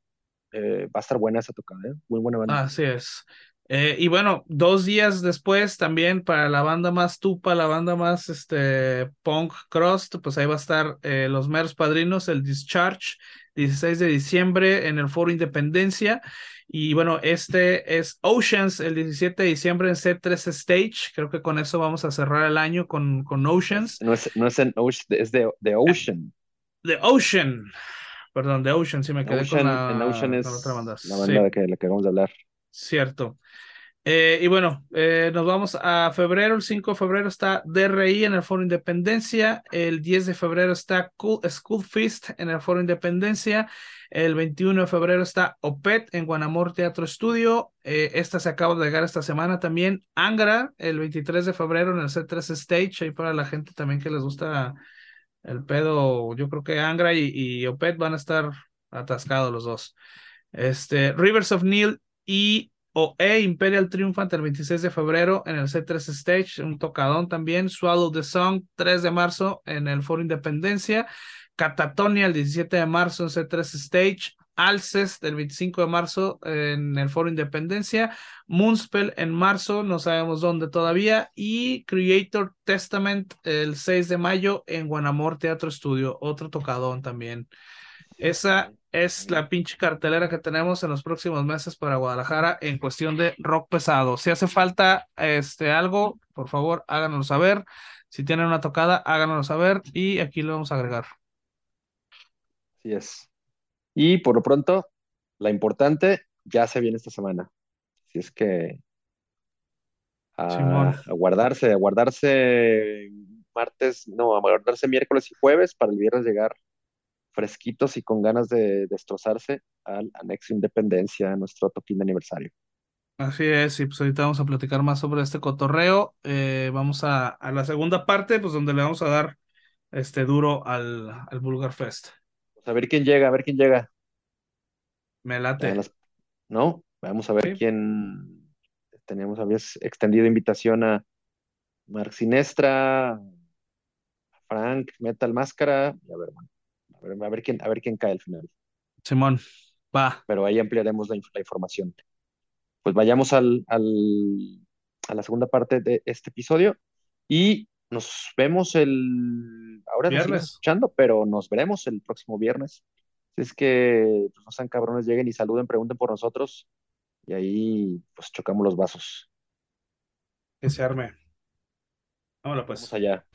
eh, va a estar buena esa tocada, ¿eh? muy buena banda. Así es. Eh, y bueno, dos días después también para la banda más tupa, la banda más este, punk crust, pues ahí va a estar los meros padrinos, el Discharge, 16 de diciembre en el Foro Independencia. Y bueno, este es Oceans el 17 de diciembre en C3 Stage. Creo que con eso vamos a cerrar el año con, con Oceans. No es, no es, en Ocean, es de, de Ocean. The Ocean. Perdón, The Ocean, sí me quedé con, la, Ocean es otra banda. La banda de que, la que vamos a hablar. Cierto. Eh, y bueno, eh, nos vamos a febrero, el 5 de febrero está DRI en el Foro Independencia, el 10 de febrero está School Feast en el Foro Independencia, el 21 de febrero está OPET en Guanamor Teatro Estudio, eh, esta se acaba de llegar esta semana también, Angra el 23 de febrero en el C3 Stage, ahí para la gente también que les gusta el pedo, yo creo que Angra y, y OPET van a estar atascados los dos. Este, Rivers of Neil y o E Imperial Triumphant el 26 de febrero en el C3 Stage, un tocadón también. Swallow the Song 3 de marzo en el Foro Independencia. Catatonia el 17 de marzo en C3 Stage. Alcest el 25 de marzo en el Foro Independencia. Moonspell en marzo, no sabemos dónde todavía. Y Creator Testament el 6 de mayo en Guanamor Teatro Estudio, otro tocadón también. Esa es la pinche cartelera que tenemos en los próximos meses para Guadalajara en cuestión de rock pesado. Si hace falta este algo, por favor, háganoslo saber. Si tienen una tocada, háganoslo saber y aquí lo vamos a agregar. Así es. Y por lo pronto, la importante ya se viene esta semana. Si es que a, a guardarse, a guardarse martes, no, a guardarse miércoles y jueves para el viernes llegar fresquitos y con ganas de destrozarse al anexo Independencia, nuestro toquín de aniversario. Así es, y pues ahorita vamos a platicar más sobre este cotorreo. Eh, vamos a, a, la segunda parte, pues donde le vamos a dar este duro al, al Bulgar Fest. Pues a ver quién llega, a ver quién llega. Me late. Las, ¿No? Vamos a ver sí. quién. Tenemos, habías extendido invitación a Mark Sinestra, a Frank, Metal Máscara, y a ver, bueno, a ver, a ver, quién, a ver quién cae al final. Simón, va. Pero ahí ampliaremos la, la información. Pues vayamos al, al, a la segunda parte de este episodio y nos vemos el. Ahora nos estamos escuchando, pero nos veremos el próximo viernes. Si es que pues, no sean cabrones, lleguen y saluden, pregunten por nosotros y ahí pues chocamos los vasos. Que se arme. Vámonos pues. Vamos allá.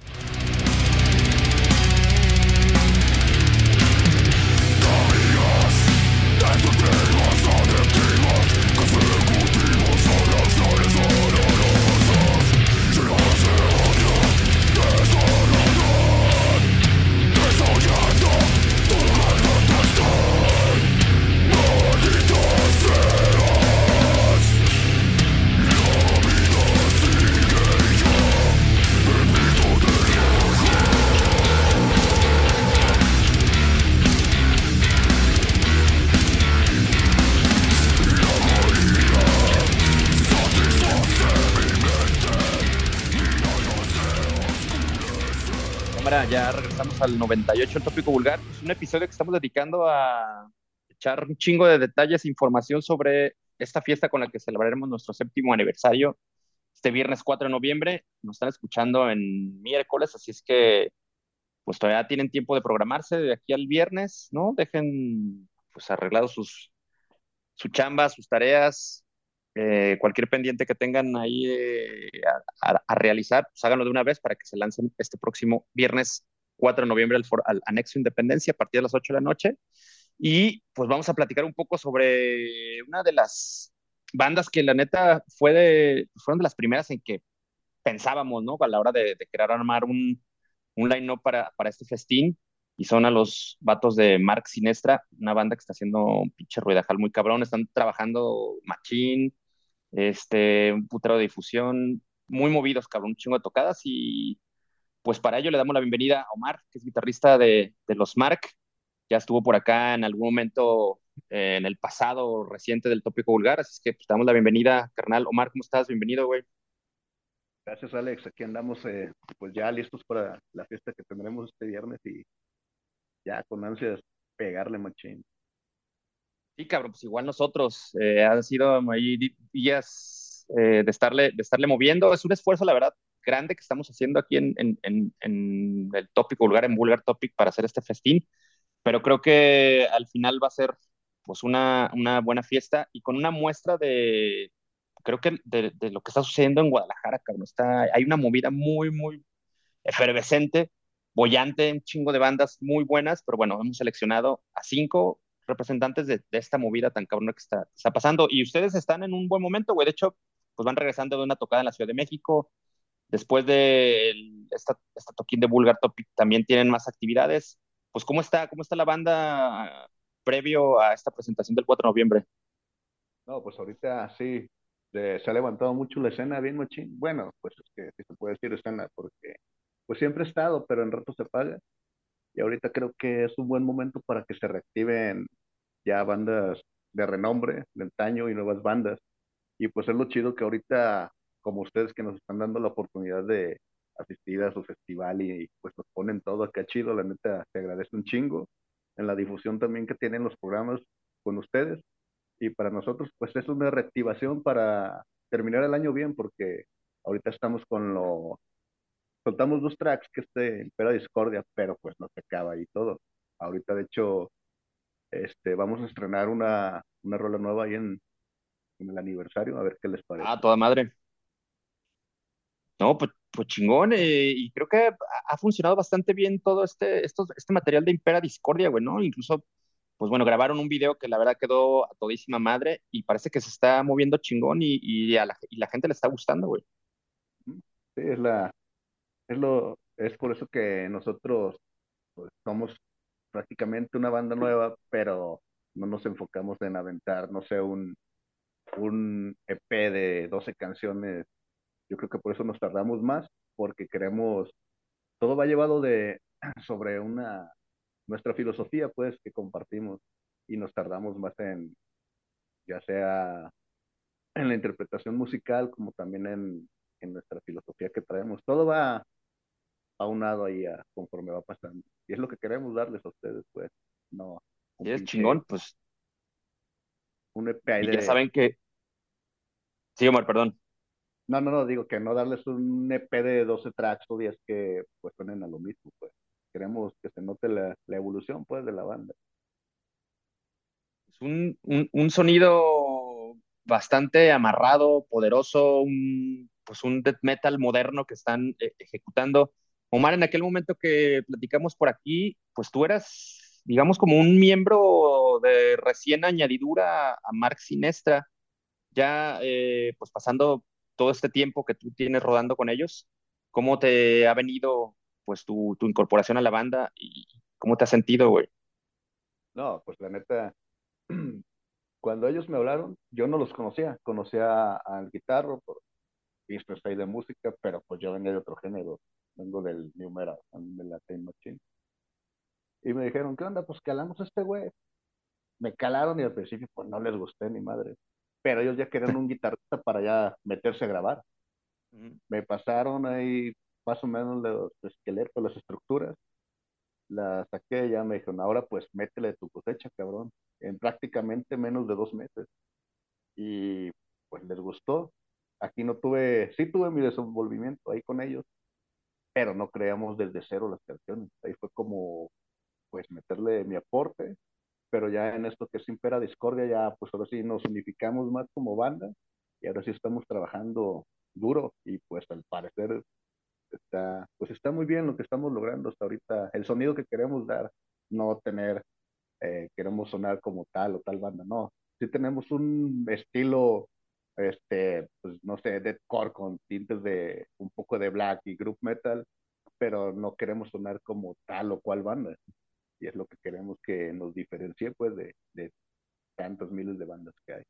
Al 98, el tópico vulgar. Es un episodio que estamos dedicando a echar un chingo de detalles e información sobre esta fiesta con la que celebraremos nuestro séptimo aniversario este viernes 4 de noviembre. Nos están escuchando en miércoles, así es que pues todavía tienen tiempo de programarse de aquí al viernes, ¿no? Dejen pues arreglados sus su chamba, sus tareas, eh, cualquier pendiente que tengan ahí eh, a, a, a, realizar, pues háganlo de una vez para que se lancen este próximo viernes 4 de noviembre al, al, anexo Independencia a partir de las 8 de la noche. Y pues vamos a platicar un poco sobre una de las bandas que la neta fue de, fueron de las primeras en que pensábamos, ¿no? A la hora de, de querer armar un, un line-up para, para este festín y son a los vatos de Mark Sinestra, una banda que está haciendo un pinche ruidajal muy cabrón, están trabajando machín, este, un putero de difusión, muy movidos, cabrón, un chingo de tocadas y pues para ello le damos la bienvenida a Omar, que es guitarrista de, de los Mark, ya estuvo por acá en algún momento eh, en el pasado reciente del tópico vulgar, así que pues, damos la bienvenida, carnal. Omar, ¿cómo estás? Bienvenido, güey. Gracias, Alex. Aquí andamos, eh, pues ya listos para la fiesta que tendremos este viernes y ya con ansias pegarle machín. Sí, cabrón, pues igual nosotros, eh, han sido ahí días eh, de, estarle, de estarle moviendo. Es un esfuerzo, la verdad, grande que estamos haciendo aquí en, en, en, en el tópico vulgar, en Vulgar Topic, para hacer este festín. Pero creo que al final va a ser pues una, una buena fiesta y con una muestra de, creo que de, de, lo que está sucediendo en Guadalajara, cabrón. Está, hay una movida muy, muy efervescente, bollante, un chingo de bandas muy buenas, pero bueno, hemos seleccionado a cinco representantes de, de esta movida tan cabrona que está, está, pasando. Y ustedes están en un buen momento, güey. De hecho, pues van regresando de una tocada en la Ciudad de México. Después de esta, toquín de Vulgar Topic también tienen más actividades. Pues, ¿cómo está, cómo está la banda previo a esta presentación del 4 de noviembre? No, pues ahorita sí, se ha levantado mucho la escena bien machín. Bueno, pues es que si se puede decir escena, porque pues siempre ha estado, pero en rato se paga. Y ahorita creo que es un buen momento para que se reactiven ya bandas de renombre, de antaño y nuevas bandas. Y pues es lo chido que ahorita, como ustedes que nos están dando la oportunidad de asistir a su festival y, pues nos ponen todo acá chido, la neta, te agradece un chingo. En la difusión también que tienen los programas con ustedes. Y para nosotros, pues es una reactivación para terminar el año bien, porque ahorita estamos con lo... Soltamos dos tracks que este Impera Discordia, pero pues no se acaba ahí todo. Ahorita, de hecho, este, vamos a estrenar una, una rola nueva ahí en el aniversario, a ver qué les parece. Ah, toda madre. No, pues, pues chingón, eh, y creo que ha funcionado bastante bien todo este, esto, este material de Impera Discordia, güey, ¿no? Incluso, pues bueno, grabaron un video que la verdad quedó a todísima madre y parece que se está moviendo chingón y, y, a la, y la gente le está gustando, güey. Sí, es la, es lo, es por eso que nosotros pues, somos prácticamente una banda nueva, pero no nos enfocamos en aventar, no sé, un, un EP de 12 canciones. Yo creo que por eso nos tardamos más, porque queremos, todo va llevado de, sobre una, nuestra filosofía, pues, que compartimos, y nos tardamos más en, ya sea en la interpretación musical, como también en, en nuestra filosofía que traemos. Todo va aunado ahí a, conforme va pasando. Y es lo que queremos darles a ustedes, pues. No. Y es chingón, pues. Un EP y de... ya saben que. Sí, Omar, perdón. No, no, no, digo que no darles un EP de 12 tracks o 10 que pues suenen a lo mismo, pues. Queremos que se note la, la evolución, pues, de la banda. Es un, un, un sonido bastante amarrado, poderoso, un, pues un death metal moderno que están eh, ejecutando. Omar, en aquel momento que platicamos por aquí, pues tú eras, digamos, como un miembro de recién añadidura a Mark Sinestra, ya eh, pues pasando todo este tiempo que tú tienes rodando con ellos, ¿cómo te ha venido pues tu, incorporación a la banda y cómo te has sentido, güey? No, pues la neta, cuando ellos me hablaron, yo no los conocía, conocía al guitarro por ahí de música, pero pues yo venía de otro género, vengo del New Metal, de la Time Machine. Y me dijeron, ¿qué onda? Pues calamos a este güey. Me calaron y al principio pues no les gusté ni madre. Pero ellos ya querían un guitarrista para ya meterse a grabar. Uh -huh. Me pasaron ahí más o menos los esqueletos, las estructuras. Las saqué, ya me dijeron, ahora pues métele tu cosecha, cabrón. En prácticamente menos de dos meses. Y pues les gustó. Aquí no tuve, sí tuve mi desenvolvimiento ahí con ellos, pero no creamos desde cero las canciones. Ahí fue como, pues, meterle mi aporte, pero ya en esto que es Impera Discordia, ya, pues, ahora sí nos unificamos más como banda y ahora sí estamos trabajando duro y, pues, al parecer está, pues, está muy bien lo que estamos logrando hasta ahorita. El sonido que queremos dar, no tener, eh, queremos sonar como tal o tal banda, no. Sí tenemos un estilo este, pues no sé, deathcore con tintes de un poco de black y group metal, pero no queremos sonar como tal o cual banda. Y es lo que queremos que nos diferencie, pues, de, de tantos miles de bandas que hay.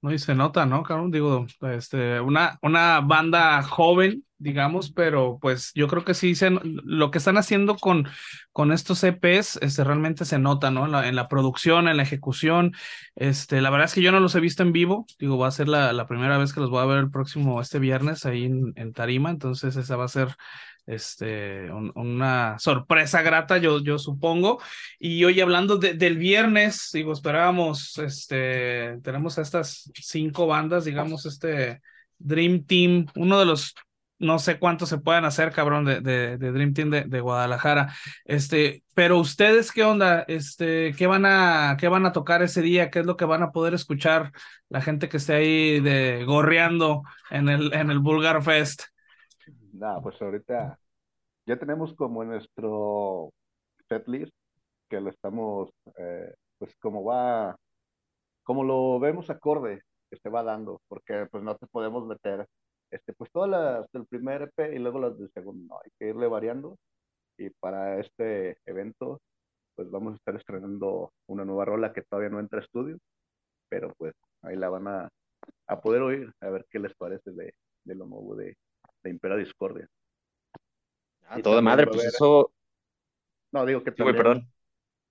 No, y se nota, ¿no, cabrón? Digo, este, una, una banda joven, digamos, pero pues yo creo que sí, se, lo que están haciendo con, con estos EPs, este, realmente se nota, ¿no? En la, en la, producción, en la ejecución, este, la verdad es que yo no los he visto en vivo, digo, va a ser la, la primera vez que los voy a ver el próximo, este viernes, ahí en, en Tarima, entonces esa va a ser este, un, una sorpresa grata, yo, yo supongo. Y hoy hablando de, del viernes, digo, esperábamos, este, tenemos a estas cinco bandas, digamos, este Dream Team, uno de los, no sé cuántos se puedan hacer, cabrón, de, de, de Dream Team de, de, Guadalajara. Este, pero ustedes, ¿qué onda? Este, ¿qué van a, qué van a tocar ese día? ¿Qué es lo que van a poder escuchar la gente que esté ahí de gorreando en el, en el Bulgar Fest? Nada, pues ahorita ya tenemos como nuestro setlist que lo estamos, eh, pues como va, como lo vemos acorde que se va dando, porque pues no te podemos meter, este, pues todas las del primer EP y luego las del segundo, no, hay que irle variando, y para este evento, pues vamos a estar estrenando una nueva rola que todavía no entra a estudio, pero pues ahí la van a, a poder oír, a ver qué les parece de, de lo nuevo de, de Impera Discordia. Ah, toda madre, pues eso. No, digo que también perdón.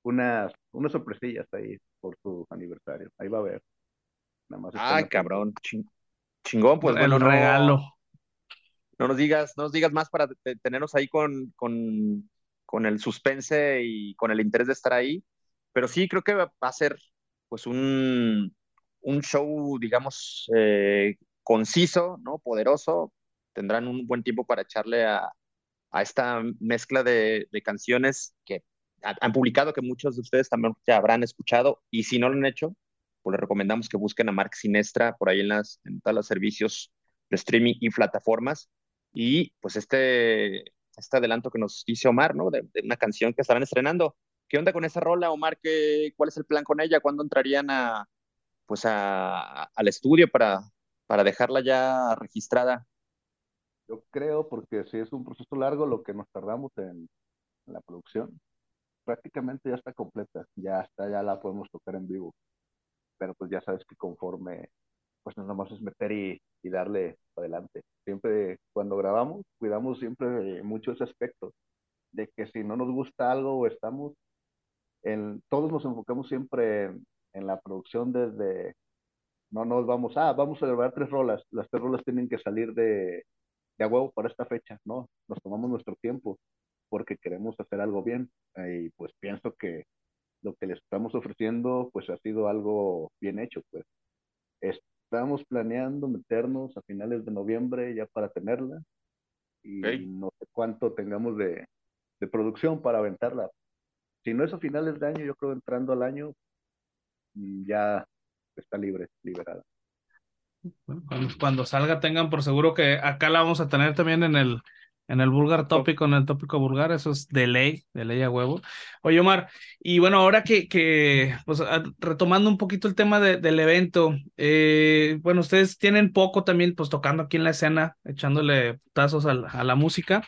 Unas, unas sorpresillas ahí por su aniversario. Ahí va a haber. Nada más Ay, cabrón. Chingón, pues bueno. regalo. No nos digas, no nos digas más para tenernos ahí con, con, con el suspense y con el interés de estar ahí. Pero sí, creo que va a ser pues un, un show, digamos, eh, conciso, ¿no? Poderoso. Tendrán un buen tiempo para echarle a, a esta mezcla de, de canciones que han publicado, que muchos de ustedes también ya habrán escuchado, y si no lo han hecho, pues les recomendamos que busquen a Mark Sinestra por ahí en, las, en todos los servicios de streaming y plataformas. Y pues este, este adelanto que nos dice Omar, ¿no? De, una canción que estarán estrenando. ¿Qué onda con esa rola, Omar? ¿Qué, ¿Cuál es el plan con ella? ¿Cuándo entrarían a, pues a, al estudio para, para dejarla ya registrada? Yo creo, porque si es un proceso largo, lo que nos tardamos en, la producción, prácticamente ya está completa, ya está, ya la podemos tocar en vivo. Pero pues ya sabes que conforme, pues no nomás es meter y, y darle adelante. Siempre cuando grabamos, cuidamos siempre mucho ese aspecto, de que si no nos gusta algo o estamos, en, todos nos enfocamos siempre en, la producción desde, no nos vamos, ah, vamos a grabar tres rolas, las tres rolas tienen que salir de, de a huevo para esta fecha, ¿no? Nos tomamos nuestro tiempo porque queremos hacer algo bien y pues pienso que lo que les estamos ofreciendo pues ha sido algo bien hecho, pues. Estamos planeando meternos a finales de noviembre ya para tenerla y no sé cuánto tengamos de, de producción para aventarla. Si no es a finales de año, yo creo entrando al año mm, ya está libre, liberada. Cuando, salga tengan por seguro que acá la vamos a tener también en el, en el vulgar tópico, en el tópico vulgar, eso es de ley, de ley a huevo. Oye, Omar, y bueno, ahora que, que pues retomando un poquito el tema del evento, eh, bueno, ustedes tienen poco también, pues tocando aquí en la escena, echándole tazos a, a, la música,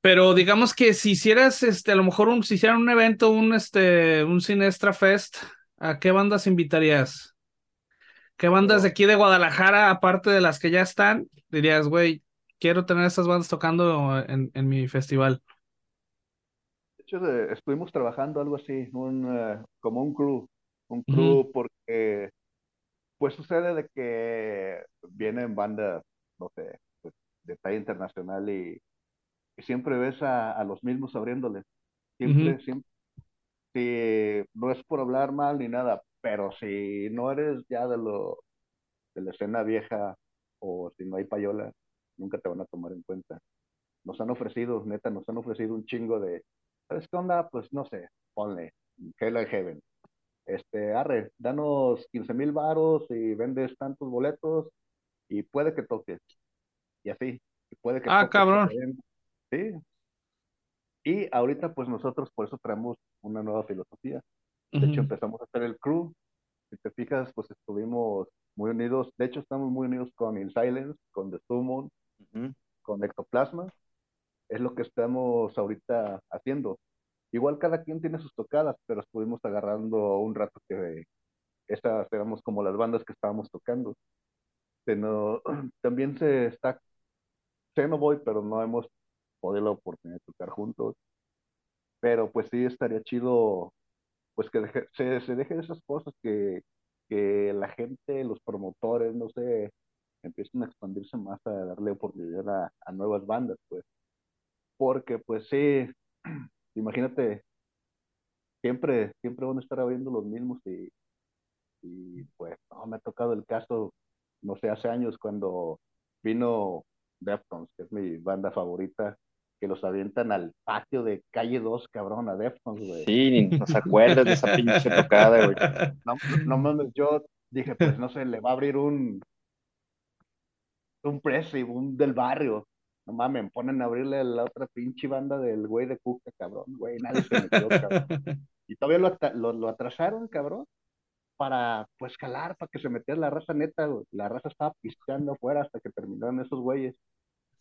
pero digamos que si hicieras, este, a lo mejor un, si hicieran un evento, un, este, un Sinestra Fest, ¿a qué bandas invitarías? ¿Qué bandas de aquí de Guadalajara, aparte de las que ya están, dirías, güey, quiero tener estas bandas tocando en, en mi festival? De hecho, estuvimos trabajando algo así, un, eh, como un crew, un crew porque pues sucede de que vienen bandas, no sé, pues, de talla internacional y, siempre ves a, a, los mismos abriéndoles. Siempre, siempre. Si no es por hablar mal ni nada, pero si no eres ya de lo de la escena vieja o si no hay payola, nunca te van a tomar en cuenta. Nos han ofrecido, neta, nos han ofrecido un chingo de, ¿sabes qué onda? Pues no sé, ponle, Hell Heaven. Este, arre, danos 15 mil varos y vendes tantos boletos y puede que toques. Y así, puede que Ah, cabrón. Sí. Y ahorita pues nosotros por eso traemos una nueva filosofía de hecho, empezamos a hacer el crew. Si te fijas, pues estuvimos muy unidos. De hecho, estamos muy unidos con In Silence, con The Summon, con Ectoplasma. Es lo que estamos ahorita haciendo. Igual cada quien tiene sus tocadas, pero estuvimos agarrando un rato que esas éramos como las bandas que estábamos tocando. No, también se está, sé no voy, pero no hemos podido la oportunidad de tocar juntos. Pero pues sí estaría chido pues que se, se dejen esas cosas, que, que la gente, los promotores, no sé, empiecen a expandirse más, a darle oportunidad a, a nuevas bandas, pues. Porque, pues sí, imagínate, siempre, siempre van a estar habiendo los mismos y, y pues, no, me ha tocado el caso, no sé, hace años cuando vino Deftones, que es mi banda favorita, que los avientan al patio de calle 2, cabrón, a Deftones, güey. Sí, no se acuerdas de esa pinche tocada, güey. No, no mames, yo dije, pues no sé, le va a abrir un un y un del barrio. No mames, ponen a abrirle a la otra pinche banda del güey de Cuca, cabrón, güey, nadie se metió, cabrón. Y todavía lo, lo, lo atrasaron, cabrón. para, pues, calar, para que se metiera la raza neta, güey. La raza estaba pisteando afuera hasta que terminaron esos güeyes.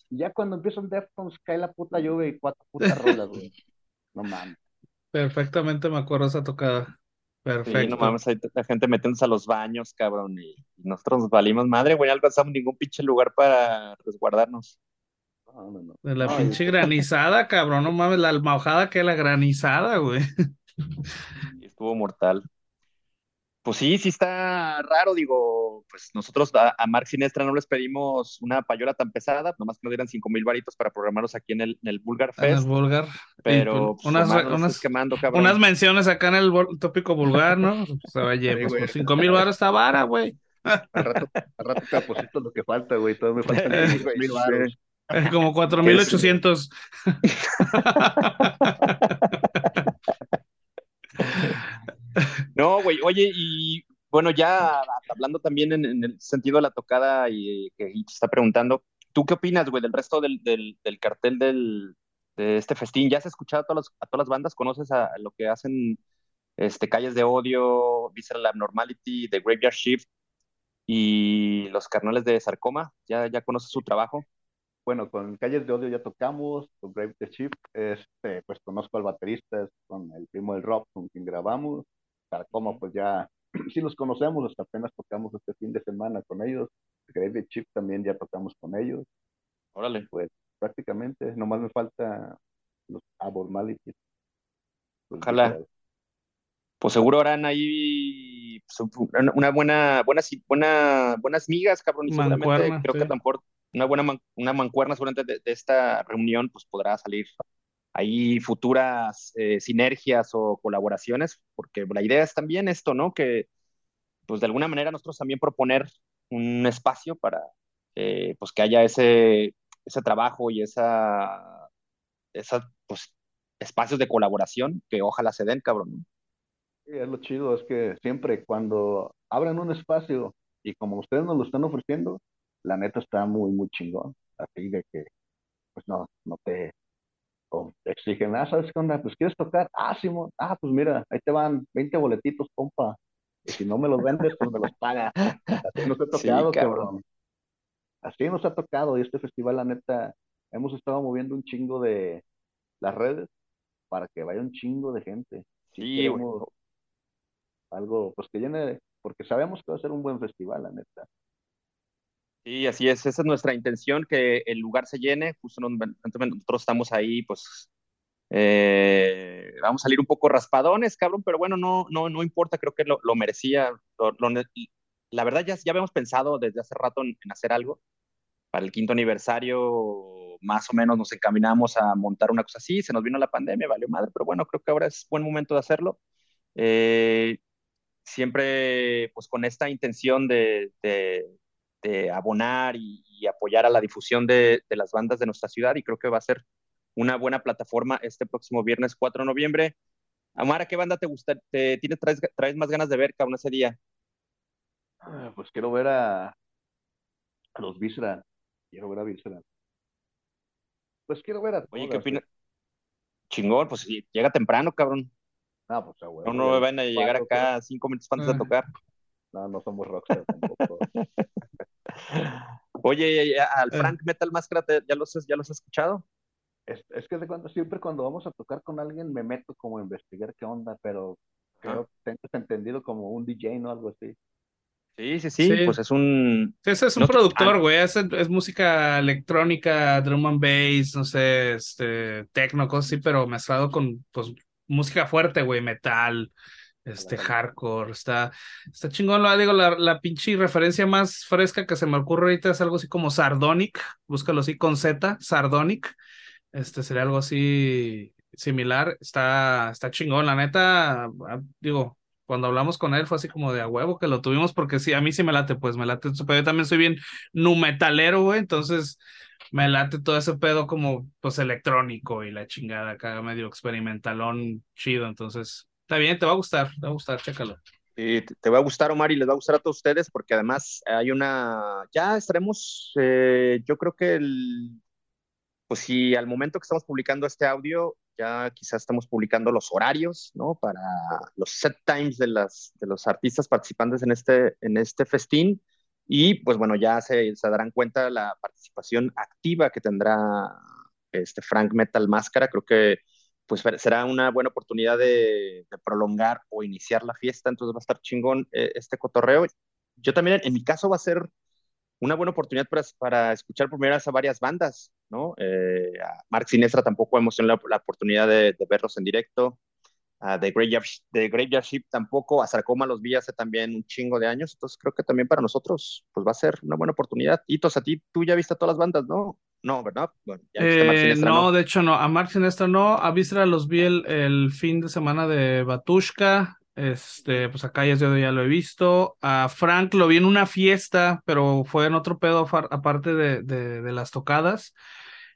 Y ya cuando empiezan Deftones, cae la puta lluvia y cuatro putas rolas, güey. No mames. Perfectamente me acuerdo esa tocada. Perfecto. Sí, no mames, hay la gente metiéndose a los baños, cabrón, y, y nosotros nos valimos madre, güey, no alcanzamos ningún pinche lugar para resguardarnos. No, no, no. De la No, y- pinche granizada, cabrón, no mames, la almojada que la granizada, güey. Y estuvo mortal pues sí, sí está raro, digo, pues nosotros a, a Mark Sinestra no les pedimos una payola tan pesada, nomás que nos dieran cinco mil varitos para programarlos aquí en el, en el Bulgar Fest. En el Pero pues, unas, unas, quemando, unas, menciones acá en el tópico vulgar, ¿no? Pues, se va a llevar, pues, 5 mil varos está vara, güey. Al rato, al rato te lo que falta, güey, todo me faltan mil varos. Eh, como 4.800. No, güey, oye, y bueno, ya hablando también en, el sentido de la tocada y que te está preguntando, ¿tú qué opinas, güey, del resto del, del, cartel del, de este festín? ¿Ya has escuchado a todas, las- a todas las bandas? ¿Conoces a, lo que hacen este, Calles de Odio, Visceral Abnormality, The Graveyard Shift y los carnales de Sarcoma? ¿Ya, ya conoces su trabajo? Bueno, con Calles de Odio ya tocamos, con Grave the Ship, este, pues conozco al baterista, es con el primo del rock con quien grabamos. Sarcoma, pues ya, sí los conocemos, hasta apenas tocamos este fin de semana con ellos. Grave the Ship también ya tocamos con ellos, Órale. pues prácticamente, nomás me falta los Abnormalities. Los Ojalá. Pues seguro harán ahí pues, una buena, buenas, buena, buenas migas, cabrón, y seguramente creo sí. que mejor una buena man- una mancuerna seguramente de, de esta reunión, pues podrá salir ahí futuras eh, sinergias o colaboraciones, porque la idea es también esto, ¿no? Que pues de alguna manera nosotros también proponer un espacio para eh, pues que haya ese, ese trabajo y esa, esa, pues, espacios de colaboración que ojalá se den, cabrón. Sí, es lo chido, es que siempre cuando abren un espacio y como ustedes nos lo están ofreciendo, la neta está muy, muy chingón. Así de que, pues no, no te, o exigen, ah, ¿sabes qué onda? Pues quieres tocar, ah, Simón, ah, pues mira, ahí te van 20 boletitos, compa. Y si no me los vendes, pues me los paga. Así nos ha Sí, tocado, cabrón. cabrón. Así nos ha tocado. Y este festival, la neta, hemos estado moviendo un chingo de las redes para que vaya un chingo de gente. Sí, Sí, algo, pues que llene, porque sabemos que va a ser un buen festival, la neta. Sí, así es, esa es nuestra intención, que el lugar se llene, justo nos- nosotros estamos ahí, pues eh, vamos a salir un poco raspadones, cabrón, pero bueno, no, no, no importa, creo que lo, lo merecía. lo- lo la verdad ya, ya habíamos pensado desde hace rato en, en hacer algo. Para el quinto aniversario, más o menos nos encaminamos a montar una cosa así, se nos vino la pandemia, valió madre, pero bueno, creo que ahora es buen momento de hacerlo. Eh, siempre pues con esta intención de, de, de abonar y, y, apoyar a la difusión de, de, las bandas de nuestra ciudad y creo que va a ser una buena plataforma este próximo viernes 4 de noviembre. Amara, ¿qué banda te gusta? ¿Te tienes, traes, traes más ganas de ver, cabrón, ese día? Ah, Pues quiero ver a, a los Visceral. Quiero ver a Visceral. Pues quiero ver a todas. Oye, ¿qué opinas? Chingón, pues llega temprano, cabrón. Ah, pues a huevo, no, no van a llegar acá cinco minutos antes de Ah. tocar. No, no somos rockstar tampoco. Oye, al Eh. Frank Metal Máscara, ¿te- ¿ya los, has- ¿ya los has escuchado? Es, es que de cuando, siempre cuando vamos a tocar con alguien me meto como a investigar qué onda, pero creo que tengo entendido como un DJ, ¿no? Algo así. Sí, sí, sí, Sí. pues es un... Ese es un No, productor, ah. güey. Es, es música electrónica, drum and bass, no sé, este, tecno, cosas así, pero mezclado con, pues, música fuerte, güey, metal, este, hardcore. Está, está chingón. Lo digo, la, la pinche referencia más fresca que se me ocurre ahorita es algo así como Sardonic. Búscalo así con Z, Sardonic. Este sería algo así similar. Está, está chingón, la neta. ah, Digo, cuando hablamos con él fue así como de a huevo que lo tuvimos porque sí, a mí sí me late, pues me late. Pero yo también soy bien nu metalero, güey, entonces me late todo ese pedo como pues electrónico y la chingada acá medio experimentalón chido, entonces está bien, te va a gustar, te va a gustar, chécalo. Sí, te, va a gustar, Omar, y les va a gustar a todos ustedes, porque además hay una. Ya estaremos, eh, yo creo que el pues si al momento que estamos publicando este audio, ya quizás estamos publicando los horarios, ¿no? Para los set times de, las, de los artistas participantes en este, en este festín. Y pues bueno, ya se, se darán cuenta de la participación activa que tendrá este Frank Metal Máscara. Creo que pues será una buena oportunidad de, de, prolongar o iniciar la fiesta, entonces va a estar chingón eh, este cotorreo. Yo también, en mi caso, va a ser una buena oportunidad para, para escuchar por primera vez a varias bandas, ¿no? Eh, a Mark Sinestra tampoco hemos tenido la, la oportunidad de, de, verlos en directo, a The Graveyard, The Graveyard Ship tampoco, a Sarcoma los vi hace también un chingo de años, entonces creo que también para nosotros pues va a ser una buena oportunidad. Hitos, a ti, tú ya viste a todas las bandas, ¿no? No, ¿verdad? Bueno, ya eh, no, no, de hecho no, a Mark Sinestra no, a Vistra los vi el, el fin de semana de Batushka, este, pues acá ya, ya lo he visto. A Frank lo vi en una fiesta, pero fue en otro pedo aparte de, de, de, las tocadas.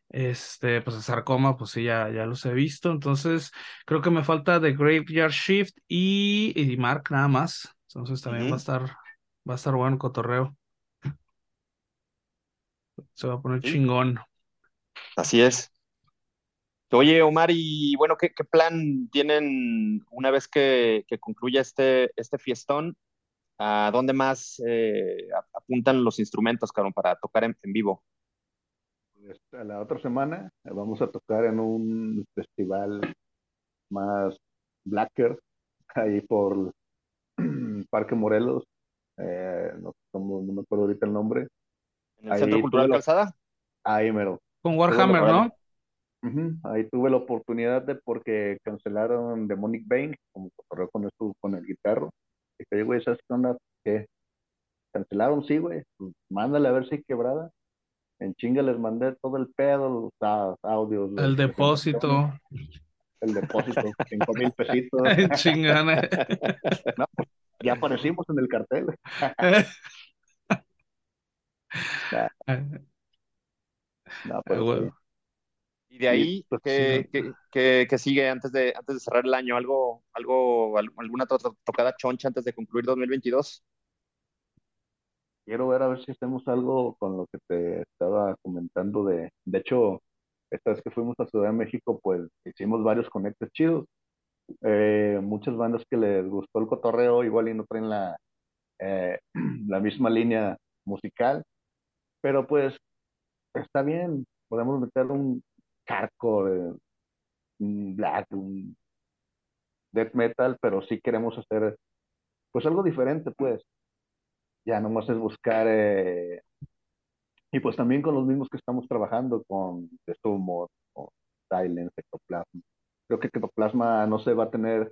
Este, pues a Sarcoma, pues sí, ya, ya los he visto. Entonces, creo que me falta The Graveyard Shift y, y Mark nada más. Entonces también uh -huh. va a estar, va a estar bueno cotorreo. Se va a poner sí. chingón. Así es. Oye, Omar, y bueno, ¿qué, qué plan tienen una vez que, que concluya este, este fiestón? ¿A dónde más eh, apuntan los instrumentos, cabrón, para tocar en, en vivo? Pues, la otra semana vamos a tocar en un festival más blacker, ahí por Parque Morelos, eh, no, no, me acuerdo ahorita el nombre. ¿En el ahí Centro Cultural lo... Calzada? Ahí mero. Con Warhammer, ¿no? Uh -huh. Ahí tuve la oportunidad de porque cancelaron Demonic Bane, como corrió con esto con el guitarro. Y que güey, ¿sabes qué onda? ¿Qué? ¿Cancelaron? Sí, güey. Pues, mándale a ver si hay quebrada. En chinga les mandé todo el pedo, los audios. El depósito. El depósito, cinco mil pesitos. Chingana. no, pues, ya aparecimos en el cartel. no, pues, bueno. Y de ahí, pues, ¿qué, sí. ¿qué, qué, sigue antes de, antes de cerrar el año? ¿Algo, algo, alguna to tocada choncha antes de concluir 2022? Quiero ver a ver si hacemos algo con lo que te estaba comentando de, de hecho, esta vez que fuimos a Ciudad de México, pues hicimos varios conectes chidos. Eh, muchas bandas que les gustó el cotorreo, igual y no traen la, eh, la misma línea musical, pero pues está bien, podemos meter un, hardcore, un black, un death metal, pero sí queremos hacer pues algo diferente, pues. Ya nomás es buscar eh, y pues también con los mismos que estamos trabajando con The Sumo, con Silence, Ectoplasma. Creo que Ectoplasma no se va a tener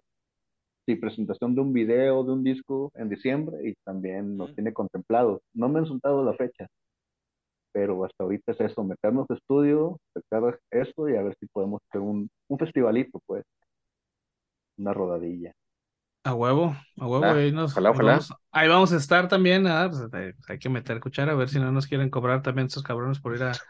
presentación de un video, de un disco en diciembre y también nos tiene contemplado. No me han soltado la fecha, pero hasta ahorita es eso, meternos de estudio, sacar esto y a ver si podemos hacer un, un festivalito, pues, una rodadilla. A huevo, a huevo, Ah, ahí, nos, ojalá, ahí ojalá. Vamos, ahí vamos a estar también, ah, pues, eh, hay que meter cuchara a ver si no nos quieren cobrar también esos cabrones por ir a,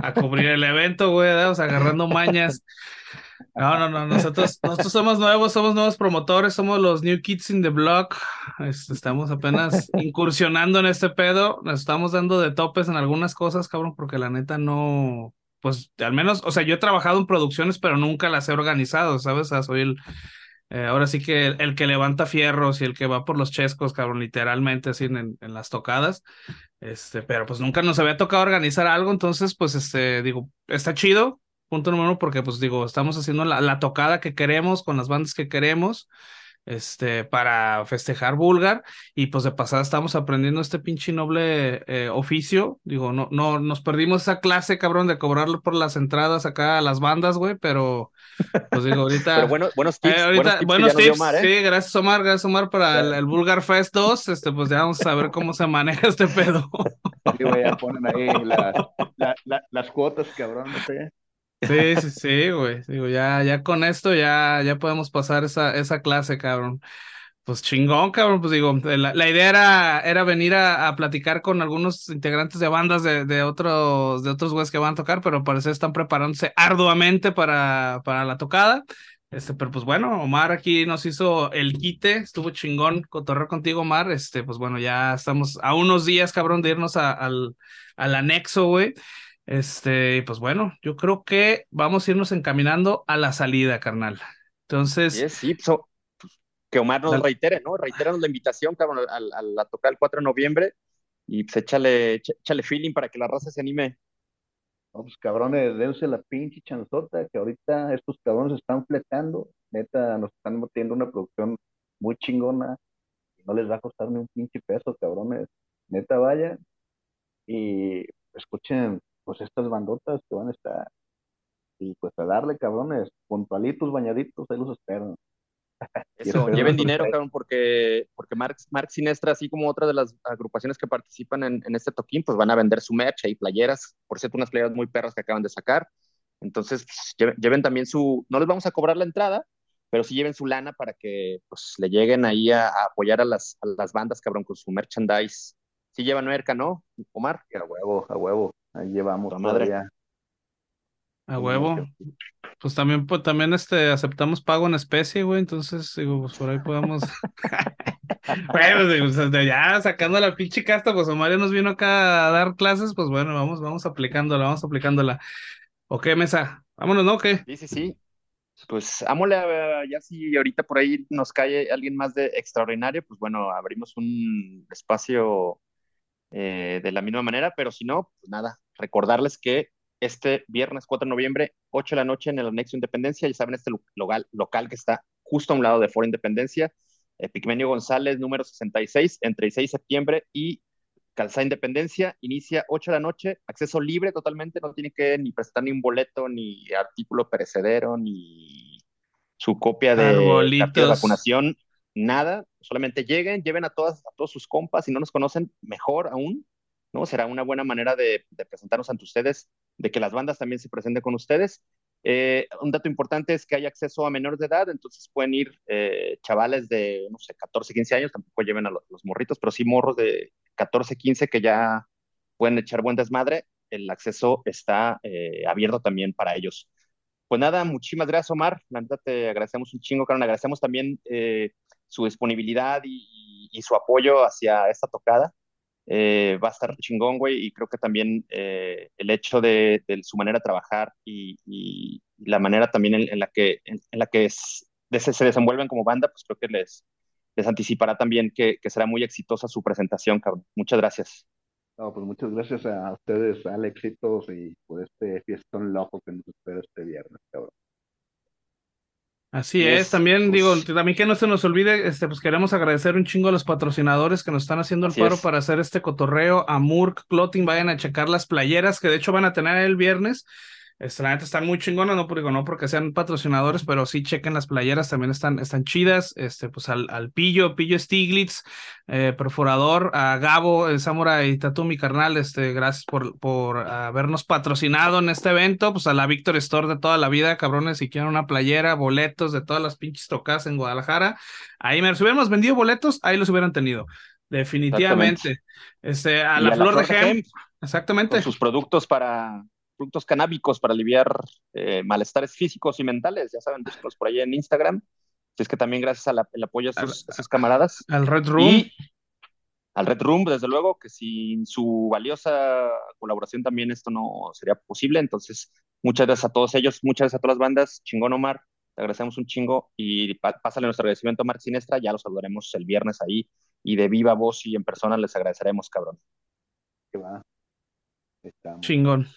a cubrir el evento, güey, o sea, agarrando mañas. No, no, no, nosotros, nosotros somos nuevos, somos nuevos promotores, somos los New Kids in the Block, estamos apenas incursionando en este pedo, nos estamos dando de topes en algunas cosas, cabrón, porque la neta no, pues al menos, o sea, yo he trabajado en producciones, pero nunca las he organizado, ¿sabes? O sea, soy el, eh, ahora sí que el, el, que levanta fierros y el que va por los chescos, cabrón, literalmente así en, en las tocadas, este, pero pues nunca nos había tocado organizar algo, entonces, pues, este, digo, está chido, punto número uno, porque pues digo, estamos haciendo la, la, tocada que queremos con las bandas que queremos, este, para festejar Vulgar, y pues de pasada estamos aprendiendo este pinche noble eh, oficio, digo, no, no, nos perdimos esa clase, cabrón, de cobrarlo por las entradas acá a las bandas, güey, pero pues digo, ahorita... Pero bueno, buenos tips, eh, ahorita, buenos tips, buenos tips Omar, ¿eh? sí, gracias Omar, gracias Omar para el, el, Vulgar Fest 2, este, pues ya vamos a ver cómo se maneja este pedo. Sí, güey, ya ponen ahí la, la, la, las cuotas, cabrón, no sé. Sí, sí, sí, güey. Digo, ya, ya con esto ya, ya podemos pasar esa, esa clase, cabrón. Pues chingón, cabrón. Pues digo, la, la idea era, era venir a, a, platicar con algunos integrantes de bandas de, de otros, de otros güeyes que van a tocar, pero parece están preparándose arduamente para, para la tocada. Este, pero pues bueno, Omar aquí nos hizo el quite, estuvo chingón cotorreo contigo, Omar. Este, pues bueno, ya estamos a unos días, cabrón, de irnos a, al, al anexo, güey. Este, pues bueno, yo creo que vamos a irnos encaminando a la salida, carnal. Entonces. Sí, sí, pues, que Omar nos reitere, ¿no? Reiterenos la invitación, cabrón, a, a, la tocar el 4 de noviembre y pues échale, échale feeling para que la raza se anime. No, pues cabrones, dense la pinche chanzota, que ahorita estos cabrones están fletando, neta, nos están metiendo una producción muy chingona, no les va a costar ni un pinche peso, cabrones, neta vaya y escuchen pues estas bandotas que van a estar y pues a darle cabrones, puntualitos, bañaditos, ahí los esperan. Eso, lleven dinero, cabrón, porque, porque Mark, Mark Sinestra, así como otras de las agrupaciones que participan en, en, este toquín, pues van a vender su merch y playeras, por cierto, unas playeras muy perras que acaban de sacar. Entonces, pues, lleven, lleven, también su, no les vamos a cobrar la entrada, pero sí lleven su lana para que pues le lleguen ahí a, a apoyar a las, a las bandas, cabrón, con su merchandise. Sí llevan merca, ¿no, Omar? A huevo, a huevo, ahí llevamos la madre. A huevo. Pues también, pues también este, aceptamos pago en especie, güey. Entonces, digo, pues por ahí podemos. bueno, pues, ya sacando la pinche casta, pues Omar nos vino acá a dar clases, pues bueno, vamos, vamos aplicándola, vamos aplicándola. Ok, mesa, vámonos, ¿no? ¿O qué? Sí, sí, sí. Pues ámole, ya si ahorita por ahí nos cae alguien más de extraordinario, pues bueno, abrimos un espacio eh, de la misma manera, pero si no, pues nada, recordarles que este viernes 4 de noviembre, 8 de la noche en el Anexo Independencia. Ya saben, este local, local que está justo a un lado de Foro Independencia. Eh, Pigmenio González, número 66, entre 6 de septiembre y Calzada Independencia. Inicia 8 de la noche, acceso libre totalmente, no tiene que ni presentar ni un boleto, ni artículo perecedero, ni su copia de, de vacunación, nada. Solamente lleguen, lleven a, todas, a todos sus compas, si no nos conocen, mejor aún, ¿no? Será una buena manera de, presentarnos ante ustedes, de que las bandas también se presenten con ustedes. Eh, un dato importante es que hay acceso a menores de edad, entonces pueden ir eh, chavales de, no sé, 14, 15 años, tampoco lleven a los, morritos, pero sí morros de 14, 15 que ya pueden echar buen desmadre, el acceso está eh, abierto también para ellos. Pues nada, muchísimas gracias, Omar. La verdad te agradecemos un chingo, Carmen. Agradecemos también su disponibilidad y, y, su apoyo hacia esta tocada eh, va a estar chingón, güey, y creo que también eh, el hecho de, de, su manera de trabajar y, y la manera también en, en la que, en, en la que es, de, se desenvuelven como banda, pues creo que les, les anticipará también que, que, será muy exitosa su presentación, cabrón. Muchas gracias. No, pues muchas gracias a ustedes, al éxitos y por este fiestón loco que nos espera este viernes, cabrón. Así es, es también pues, digo, también que no se nos olvide, este, pues queremos agradecer un chingo a los patrocinadores que nos están haciendo el paro es. para hacer este cotorreo, a Murk Clothing, vayan a checar las playeras que de hecho van a tener el viernes, este, la neta están muy chingonas, no, digo, no porque sean patrocinadores, pero sí chequen las playeras, también están, están chidas, este, pues al, al Pillo, Pillo Stiglitz, eh, Perforador, a Gabo, el Samurai Tatu, mi carnal, este, gracias por, por habernos patrocinado en este evento, pues a la Victor Store de toda la vida, cabrones, si quieren una playera, boletos de todas las pinches tocadas en Guadalajara, ahí me, si hubiéramos vendido boletos, ahí los hubieran tenido. Definitivamente. Este, a la, a flor, la flor, de Gem, exactamente. Con sus productos para productos canábicos para aliviar eh, malestares físicos y mentales. Ya saben, búsquenlos por ahí en Instagram. Es que también gracias al apoyo de sus, a sus, camaradas. Al Red Room. Y al Red Room, desde luego, que sin su valiosa colaboración también esto no sería posible. Entonces, muchas gracias a todos ellos, muchas gracias a todas las bandas. Chingón, Omar. Te agradecemos un chingo y pásale nuestro agradecimiento a Marc Sinestra. Ya los saludaremos el viernes ahí y de viva voz y en persona les agradeceremos, cabrón. ¿Qué va? Estamos. Chingón.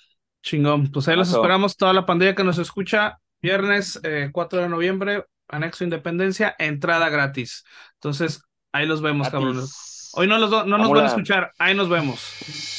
Chingón. Pues ahí los esperamos, toda la pandilla que nos escucha. Viernes eh, 4 de noviembre, Anexo Independencia, entrada gratis. Entonces, ahí los vemos, cabrones. Hoy no, los, no nos van a escuchar, ahí nos vemos.